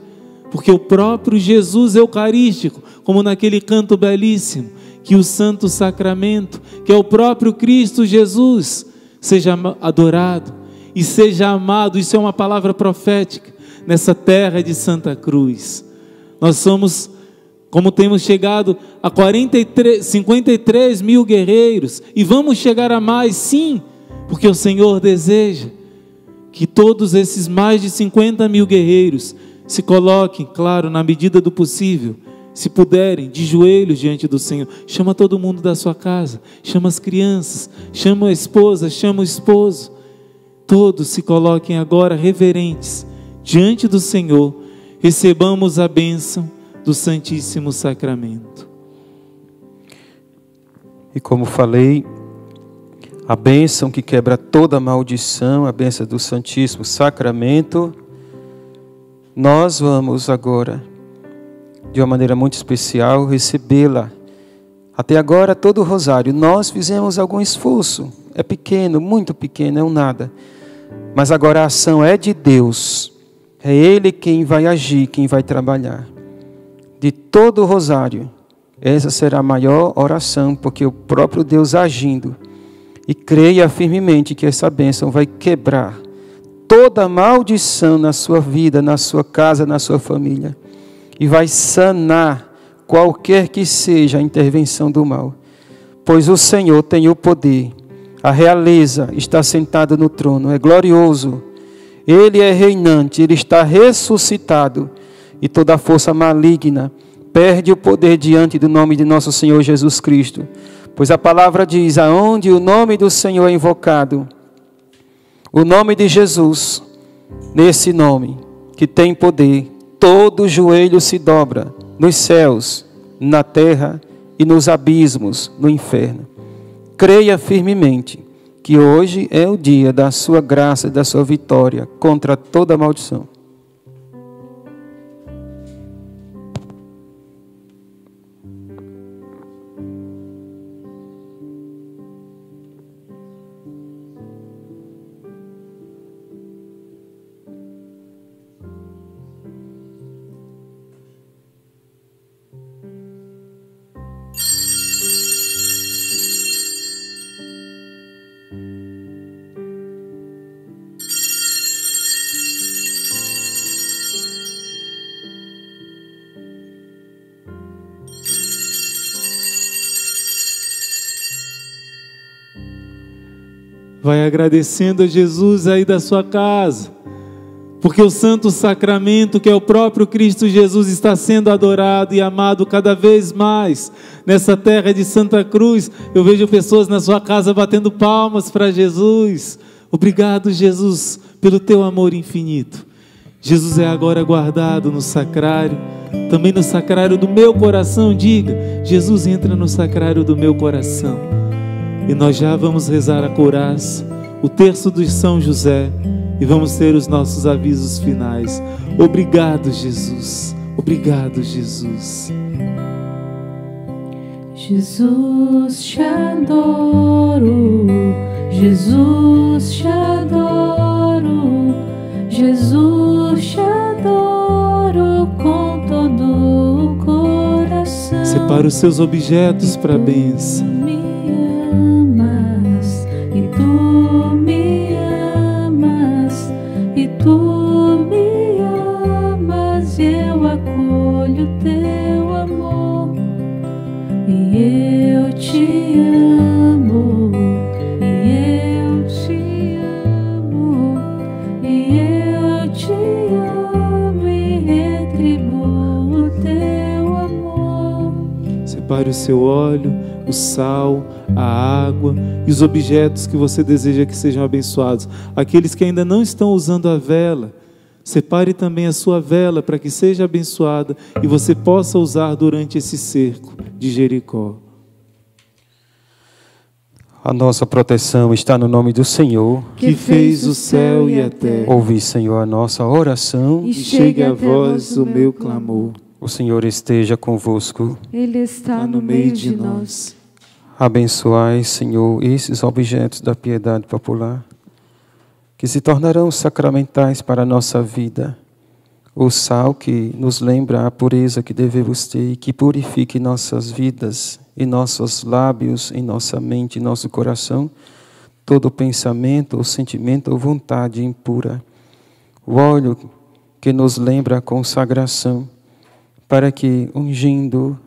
porque o próprio Jesus Eucarístico, como naquele canto belíssimo, que o Santo Sacramento, que é o próprio Cristo Jesus, seja adorado e seja amado, isso é uma palavra profética, nessa terra de Santa Cruz. Nós somos, como temos chegado a 43, 53 mil guerreiros, e vamos chegar a mais, sim, porque o Senhor deseja que todos esses mais de 50 mil guerreiros se coloquem, claro, na medida do possível, se puderem, de joelhos diante do Senhor. Chama todo mundo da sua casa, chama as crianças, chama a esposa, chama o esposo. Todos se coloquem agora reverentes diante do Senhor recebamos a bênção do Santíssimo Sacramento. E como falei, a bênção que quebra toda maldição, a bênção do Santíssimo Sacramento, nós vamos agora, de uma maneira muito especial, recebê-la. Até agora, todo o rosário, nós fizemos algum esforço, é pequeno, muito pequeno, é um nada. Mas agora a ação é de Deus é Ele quem vai agir, quem vai trabalhar. De todo o rosário, essa será a maior oração, porque o próprio Deus agindo. E creia firmemente que essa bênção vai quebrar toda maldição na sua vida, na sua casa, na sua família. E vai sanar qualquer que seja a intervenção do mal. Pois o Senhor tem o poder, a realeza está sentada no trono, é glorioso ele é reinante, ele está ressuscitado e toda força maligna perde o poder diante do nome de nosso Senhor Jesus Cristo. Pois a palavra diz: aonde o nome do Senhor é invocado, o nome de Jesus, nesse nome que tem poder, todo joelho se dobra nos céus, na terra e nos abismos, no inferno. Creia firmemente que hoje é o dia da sua graça e da sua vitória contra toda maldição. Vai agradecendo a Jesus aí da sua casa. Porque o Santo Sacramento, que é o próprio Cristo Jesus, está sendo adorado e amado cada vez mais nessa terra de Santa Cruz. Eu vejo pessoas na sua casa batendo palmas para Jesus. Obrigado, Jesus, pelo teu amor infinito. Jesus é agora guardado no sacrário, também no sacrário do meu coração. Diga: Jesus entra no sacrário do meu coração. E nós já vamos rezar a coraça, o terço de São José e vamos ter os nossos avisos finais. Obrigado, Jesus. Obrigado, Jesus. Jesus te adoro, Jesus te adoro, Jesus te adoro com todo o coração. Separa os seus objetos para a bênção. Separe o seu óleo, o sal, a água e os objetos que você deseja que sejam abençoados. Aqueles que ainda não estão usando a vela, separe também a sua vela para que seja abençoada e você possa usar durante esse cerco de Jericó. A nossa proteção está no nome do Senhor, que fez o céu e a terra. Ouvi, Senhor, a nossa oração e chegue a vós o meu clamor. O Senhor esteja convosco. Ele está no, no meio de nós. Abençoai, Senhor, esses objetos da piedade popular, que se tornarão sacramentais para a nossa vida. O sal que nos lembra a pureza que devemos ter e que purifique nossas vidas e nossos lábios, em nossa mente, em nosso coração, todo pensamento ou sentimento ou vontade impura. O óleo que nos lembra a consagração para que, ungindo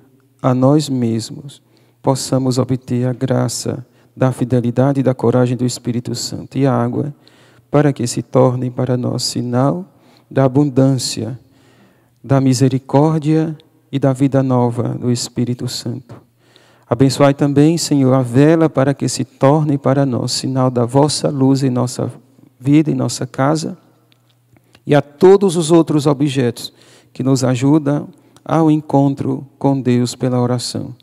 a nós mesmos, possamos obter a graça da fidelidade e da coragem do Espírito Santo e a água, para que se tornem para nós sinal da abundância, da misericórdia e da vida nova do Espírito Santo. Abençoai também, Senhor, a vela para que se torne para nós sinal da vossa luz em nossa vida, em nossa casa, e a todos os outros objetos que nos ajudam ao encontro com Deus pela oração.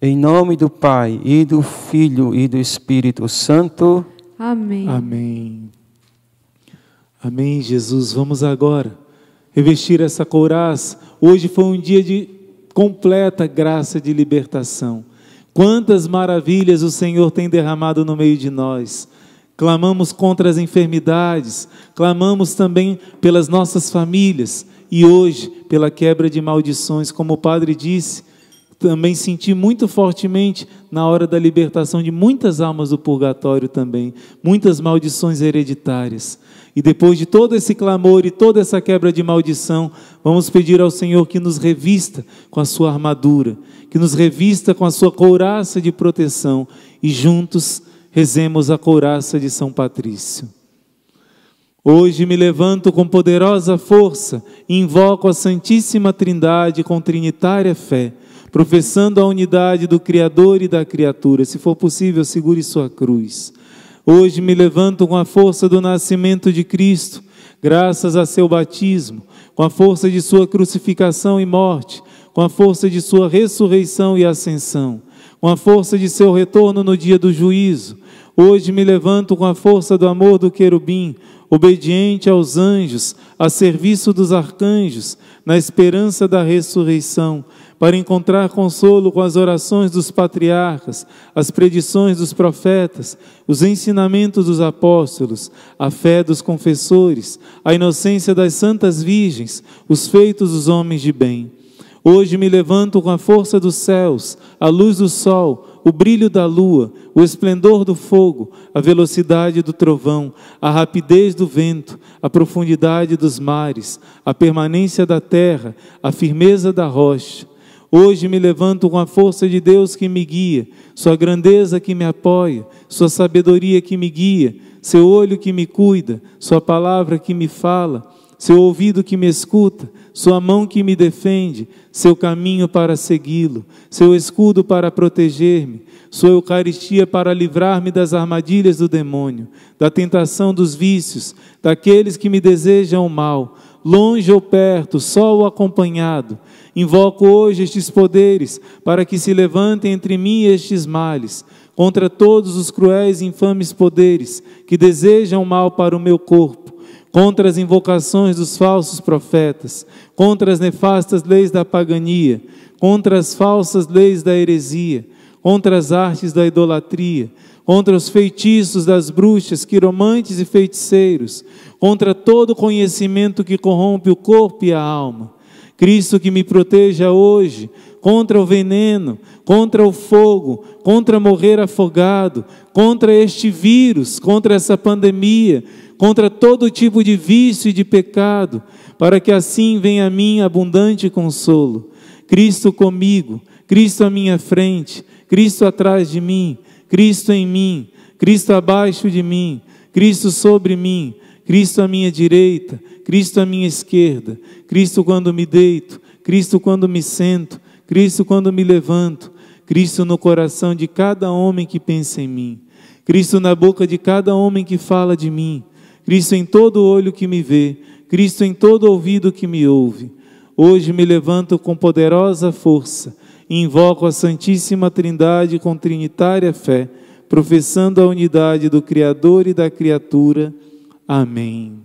Em nome do Pai e do Filho e do Espírito Santo. Amém. Amém. Amém, Jesus. Vamos agora revestir essa couraça. Hoje foi um dia de completa graça de libertação. Quantas maravilhas o Senhor tem derramado no meio de nós. Clamamos contra as enfermidades, clamamos também pelas nossas famílias e hoje, pela quebra de maldições, como o padre disse, também senti muito fortemente na hora da libertação de muitas almas do purgatório também, muitas maldições hereditárias. E depois de todo esse clamor e toda essa quebra de maldição, vamos pedir ao Senhor que nos revista com a sua armadura, que nos revista com a sua couraça de proteção e juntos rezemos a couraça de São Patrício. Hoje me levanto com poderosa força e invoco a Santíssima Trindade com trinitária fé, professando a unidade do Criador e da criatura. Se for possível, segure sua cruz. Hoje me levanto com a força do nascimento de Cristo, graças a seu batismo, com a força de sua crucificação e morte, com a força de sua ressurreição e ascensão, com a força de seu retorno no dia do juízo. Hoje me levanto com a força do amor do querubim, obediente aos anjos, a serviço dos arcanjos, na esperança da ressurreição, para encontrar consolo com as orações dos patriarcas, as predições dos profetas, os ensinamentos dos apóstolos, a fé dos confessores, a inocência das santas virgens, os feitos dos homens de bem. Hoje me levanto com a força dos céus, a luz do sol, o brilho da lua, o esplendor do fogo, a velocidade do trovão, a rapidez do vento, a profundidade dos mares, a permanência da terra, a firmeza da rocha. Hoje me levanto com a força de Deus que me guia, Sua grandeza que me apoia, Sua sabedoria que me guia, Seu olho que me cuida, Sua palavra que me fala, Seu ouvido que me escuta, Sua mão que me defende, Seu caminho para segui-lo, Seu escudo para proteger-me, Sua Eucaristia para livrar-me das armadilhas do demônio, da tentação dos vícios, daqueles que me desejam o mal longe ou perto, só ou acompanhado. Invoco hoje estes poderes para que se levantem entre mim estes males, contra todos os cruéis e infames poderes que desejam mal para o meu corpo, contra as invocações dos falsos profetas, contra as nefastas leis da pagania, contra as falsas leis da heresia, contra as artes da idolatria, contra os feitiços das bruxas, quiromantes e feiticeiros, contra todo conhecimento que corrompe o corpo e a alma. Cristo que me proteja hoje contra o veneno, contra o fogo, contra morrer afogado, contra este vírus, contra essa pandemia, contra todo tipo de vício e de pecado, para que assim venha a mim abundante consolo. Cristo comigo, Cristo à minha frente, Cristo atrás de mim, Cristo em mim, Cristo abaixo de mim, Cristo sobre mim, Cristo à minha direita, Cristo à minha esquerda, Cristo quando me deito, Cristo quando me sento, Cristo quando me levanto, Cristo no coração de cada homem que pensa em mim, Cristo na boca de cada homem que fala de mim, Cristo em todo olho que me vê, Cristo em todo ouvido que me ouve. Hoje me levanto com poderosa força invoco a Santíssima Trindade com trinitária fé, professando a unidade do Criador e da criatura. Amém.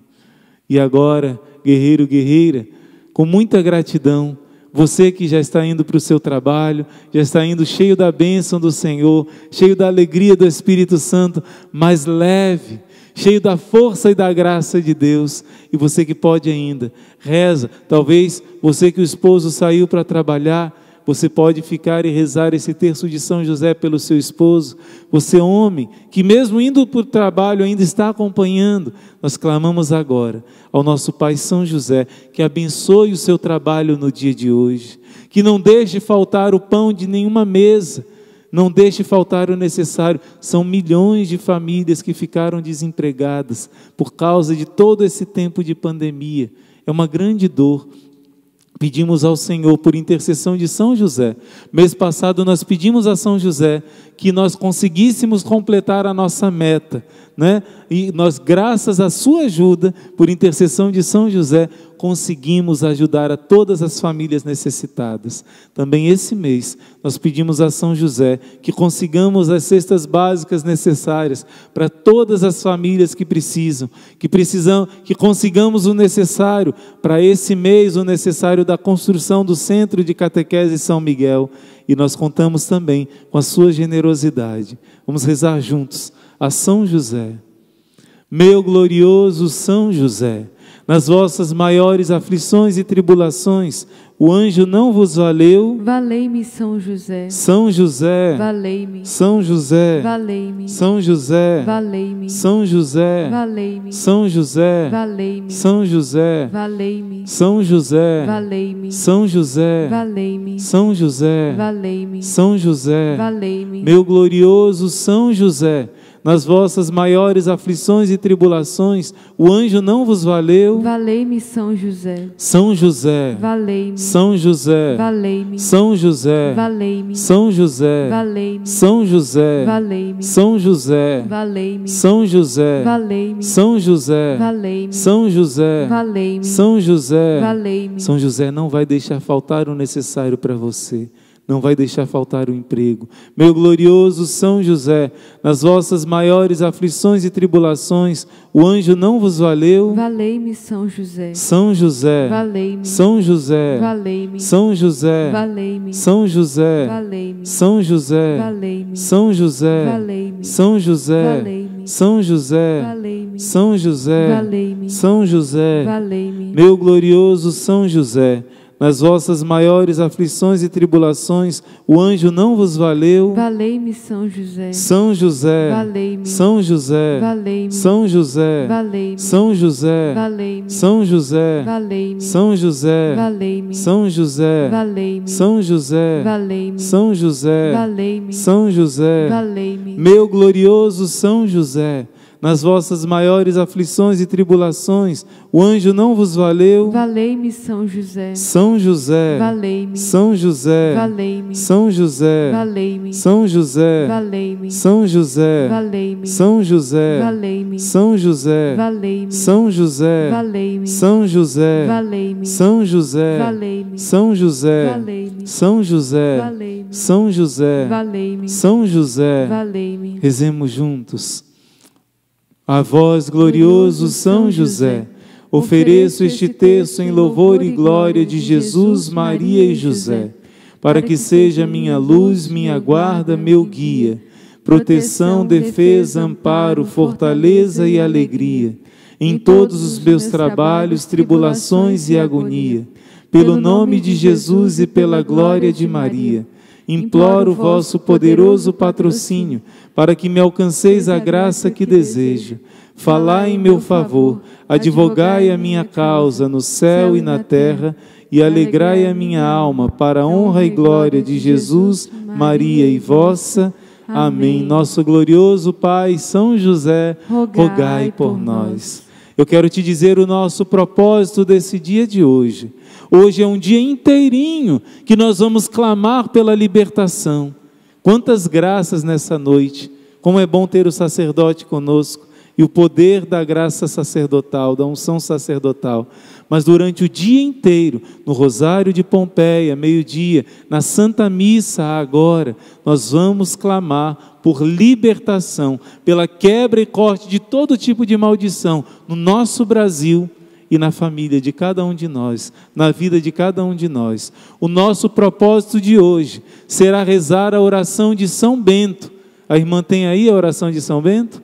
E agora, guerreiro, guerreira, com muita gratidão, você que já está indo para o seu trabalho, já está indo cheio da bênção do Senhor, cheio da alegria do Espírito Santo, mas leve, cheio da força e da graça de Deus. E você que pode ainda, reza. Talvez você que o esposo saiu para trabalhar, você pode ficar e rezar esse terço de São José pelo seu esposo. Você, homem, que mesmo indo para o trabalho ainda está acompanhando, nós clamamos agora ao nosso Pai São José que abençoe o seu trabalho no dia de hoje, que não deixe faltar o pão de nenhuma mesa, não deixe faltar o necessário. São milhões de famílias que ficaram desempregadas por causa de todo esse tempo de pandemia. É uma grande dor pedimos ao Senhor por intercessão de São José. Mês passado nós pedimos a São José que nós conseguíssemos completar a nossa meta, né? E nós, graças à sua ajuda, por intercessão de São José, conseguimos ajudar a todas as famílias necessitadas. Também esse mês, nós pedimos a São José que consigamos as cestas básicas necessárias para todas as famílias que precisam, que precisam, que consigamos o necessário para esse mês, o necessário da construção do Centro de Catequese São Miguel. E nós contamos também com a sua generosidade. Vamos rezar juntos a São José. Meu glorioso São José, nas vossas maiores aflições e tribulações, o anjo não vos valeu. Valei-me, São José. São José. Valei-me. São José. Valei-me. São José. Valei-me. São José. Valei-me. São José. Valei-me. São José. Valei-me. São José. Valei-me. São José. Valei-me. São José. Valei-me. São José. Valei-me. Meu glorioso São José nas vossas maiores aflições e tribulações, o anjo não vos valeu. Valei-me, São José. São José. Valei-me. São José. Valei-me. São José. Valei-me. São José. Valei-me. São José. Valei-me. São José. Valei-me. São José. Valei-me. São José. Valei-me. São José. Valei-me. São José. Valei-me. São José não vai deixar faltar o necessário para você não vai deixar faltar o emprego. Meu glorioso São José, nas vossas maiores aflições e tribulações, o anjo não vos valeu. Valei-me, São José. São José. Valei-me. São José. Valei-me. São José. Valei-me. São José. Valei-me. São José. Valei-me. São José. Valei-me. São José. Valei-me. São José. Valei-me. São José. Valei-me. São José. Valei-me. Meu glorioso São José, Nas vossas maiores aflições e tribulações, o anjo não vos valeu. Valei-me São José. São José. Valei-me. São José. Valei-me. São José. Valei-me. São José. Valei-me. São José. Valei-me. São José. Valei-me. São José. Valei-me. São José. Valei-me. São José. Valei-me. São José. Valei-me. Meu glorioso São José, nas vossas maiores aflições e tribulações, o anjo não vos valeu. Valei-me São José. São José. Valei-me. São José. Valei-me. São José. Valei-me. São José. Valei-me. São José. Valei-me. São José. Valei-me. São José. Valei-me. São José. Valei-me. São José. Valei-me. São José. Valei-me. São José. Valei-me. São José. Valei-me. São José. Valei-me. São José. Valei-me. Rezemos juntos. A vós, glorioso São José, ofereço este texto em louvor e glória de Jesus, Maria e José, para que seja minha luz, minha guarda, meu guia, proteção, defesa, amparo, fortaleza e alegria, em todos os meus trabalhos, tribulações e agonia. Pelo nome de Jesus e pela glória de Maria, imploro o vosso poderoso patrocínio para que me alcanceis a graça que desejo. Falai em meu favor, advogai a minha causa no céu e na terra, e alegrai a minha alma para a honra e glória de Jesus, Maria e vossa. Amém. Nosso glorioso Pai, São José, rogai por nós. Eu quero te dizer o nosso propósito desse dia de hoje. Hoje é um dia inteirinho que nós vamos clamar pela libertação. Quantas graças nessa noite. Como é bom ter o sacerdote conosco e o poder da graça sacerdotal, da unção sacerdotal. Mas durante o dia inteiro, no Rosário de Pompeia, meio-dia, na Santa Missa agora, nós vamos clamar por libertação, pela quebra e corte de todo tipo de maldição no nosso Brasil e na família de cada um de nós, na vida de cada um de nós. O nosso propósito de hoje será rezar a oração de São Bento. A irmã tem aí a oração de São Bento?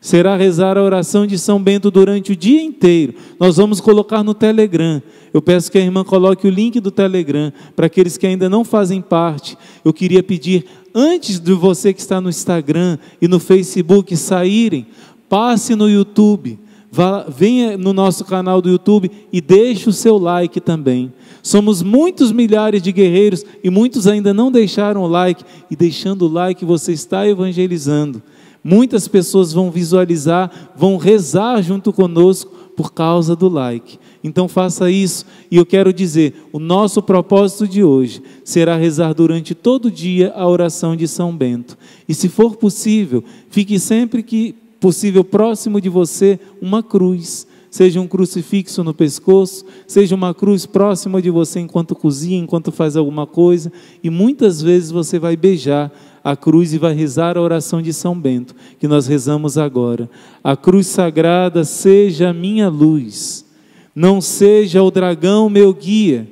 será rezar a oração de São Bento durante o dia inteiro. Nós vamos colocar no Telegram. Eu peço que a irmã coloque o link do Telegram para aqueles que ainda não fazem parte. Eu queria pedir, antes de você que está no Instagram e no Facebook saírem, passe no YouTube. Vá, venha no nosso canal do YouTube e deixe o seu like também. Somos muitos milhares de guerreiros e muitos ainda não deixaram o like. E deixando o like, você está evangelizando. Muitas pessoas vão visualizar, vão rezar junto conosco por causa do like. Então faça isso. E eu quero dizer, o nosso propósito de hoje será rezar durante todo o dia a oração de São Bento. E se for possível, fique sempre que possível próximo de você uma cruz. Seja um crucifixo no pescoço, seja uma cruz próxima de você enquanto cozinha, enquanto faz alguma coisa, e muitas vezes você vai beijar a cruz e vai rezar a oração de São Bento, que nós rezamos agora. A cruz sagrada seja a minha luz, não seja o dragão meu guia.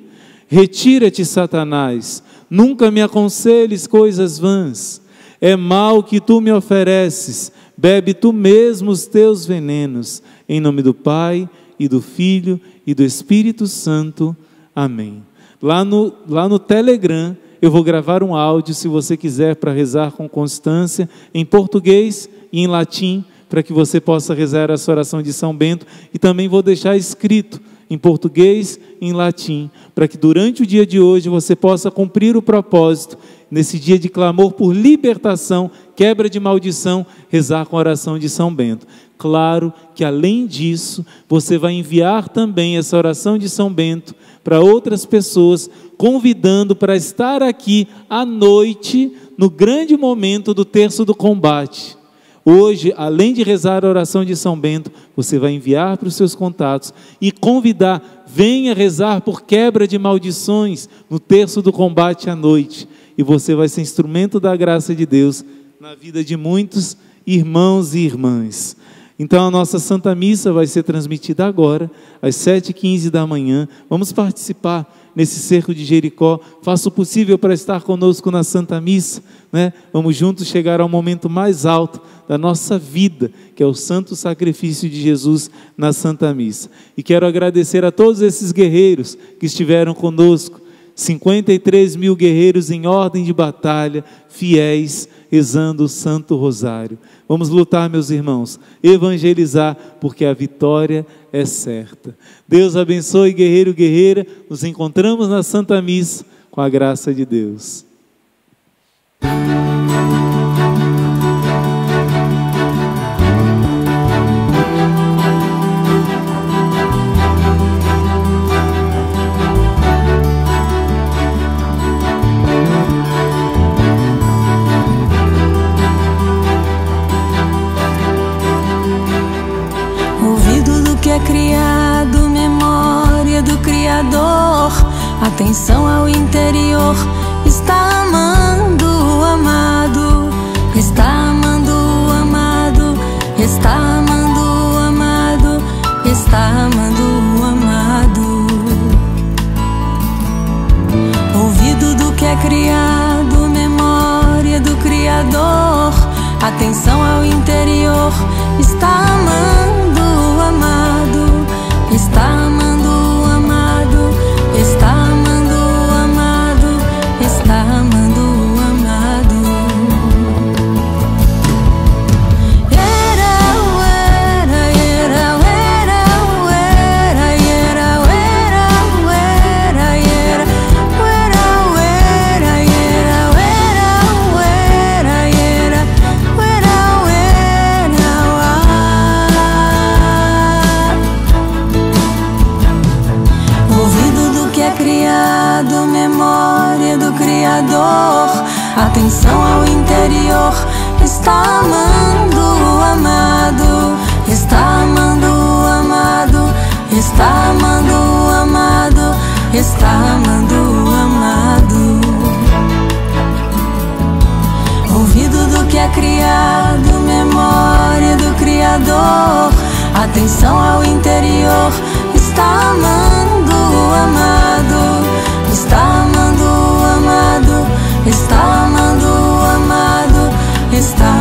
Retira-te, Satanás, nunca me aconselhes coisas vãs. É mal que tu me ofereces, bebe tu mesmo os teus venenos. Em nome do Pai, e do Filho, e do Espírito Santo. Amém. Lá no, lá no Telegram, eu vou gravar um áudio, se você quiser, para rezar com constância, em português e em latim, para que você possa rezar essa oração de São Bento. E também vou deixar escrito em português e em latim, para que durante o dia de hoje você possa cumprir o propósito, nesse dia de clamor por libertação, quebra de maldição, rezar com a oração de São Bento. Claro que além disso, você vai enviar também essa oração de São Bento para outras pessoas, convidando para estar aqui à noite, no grande momento do terço do combate. Hoje, além de rezar a oração de São Bento, você vai enviar para os seus contatos e convidar, venha rezar por quebra de maldições no terço do combate à noite. E você vai ser instrumento da graça de Deus na vida de muitos irmãos e irmãs. Então a nossa Santa Missa vai ser transmitida agora, às 7h15 da manhã. Vamos participar nesse cerco de Jericó. Faça o possível para estar conosco na Santa Missa. Né? Vamos juntos chegar ao momento mais alto da nossa vida, que é o santo sacrifício de Jesus na Santa Missa. E quero agradecer a todos esses guerreiros que estiveram conosco 53 mil guerreiros em ordem de batalha, fiéis, rezando o Santo Rosário. Vamos lutar, meus irmãos, evangelizar, porque a vitória é certa. Deus abençoe, guerreiro, guerreira. Nos encontramos na Santa Missa, com a graça de Deus. Atenção ao interior, está amando o amado, está amando o amado, está amando o amado, está amando o amado. Ouvido do que é criado, memória do Criador. Atenção ao interior, está amando o amado, está amando Criador. Atenção ao interior, está amando o amado, está amando o amado, está amando o amado, está amando o amado. Ouvido do que é criado, memória do Criador. Atenção ao interior, está está.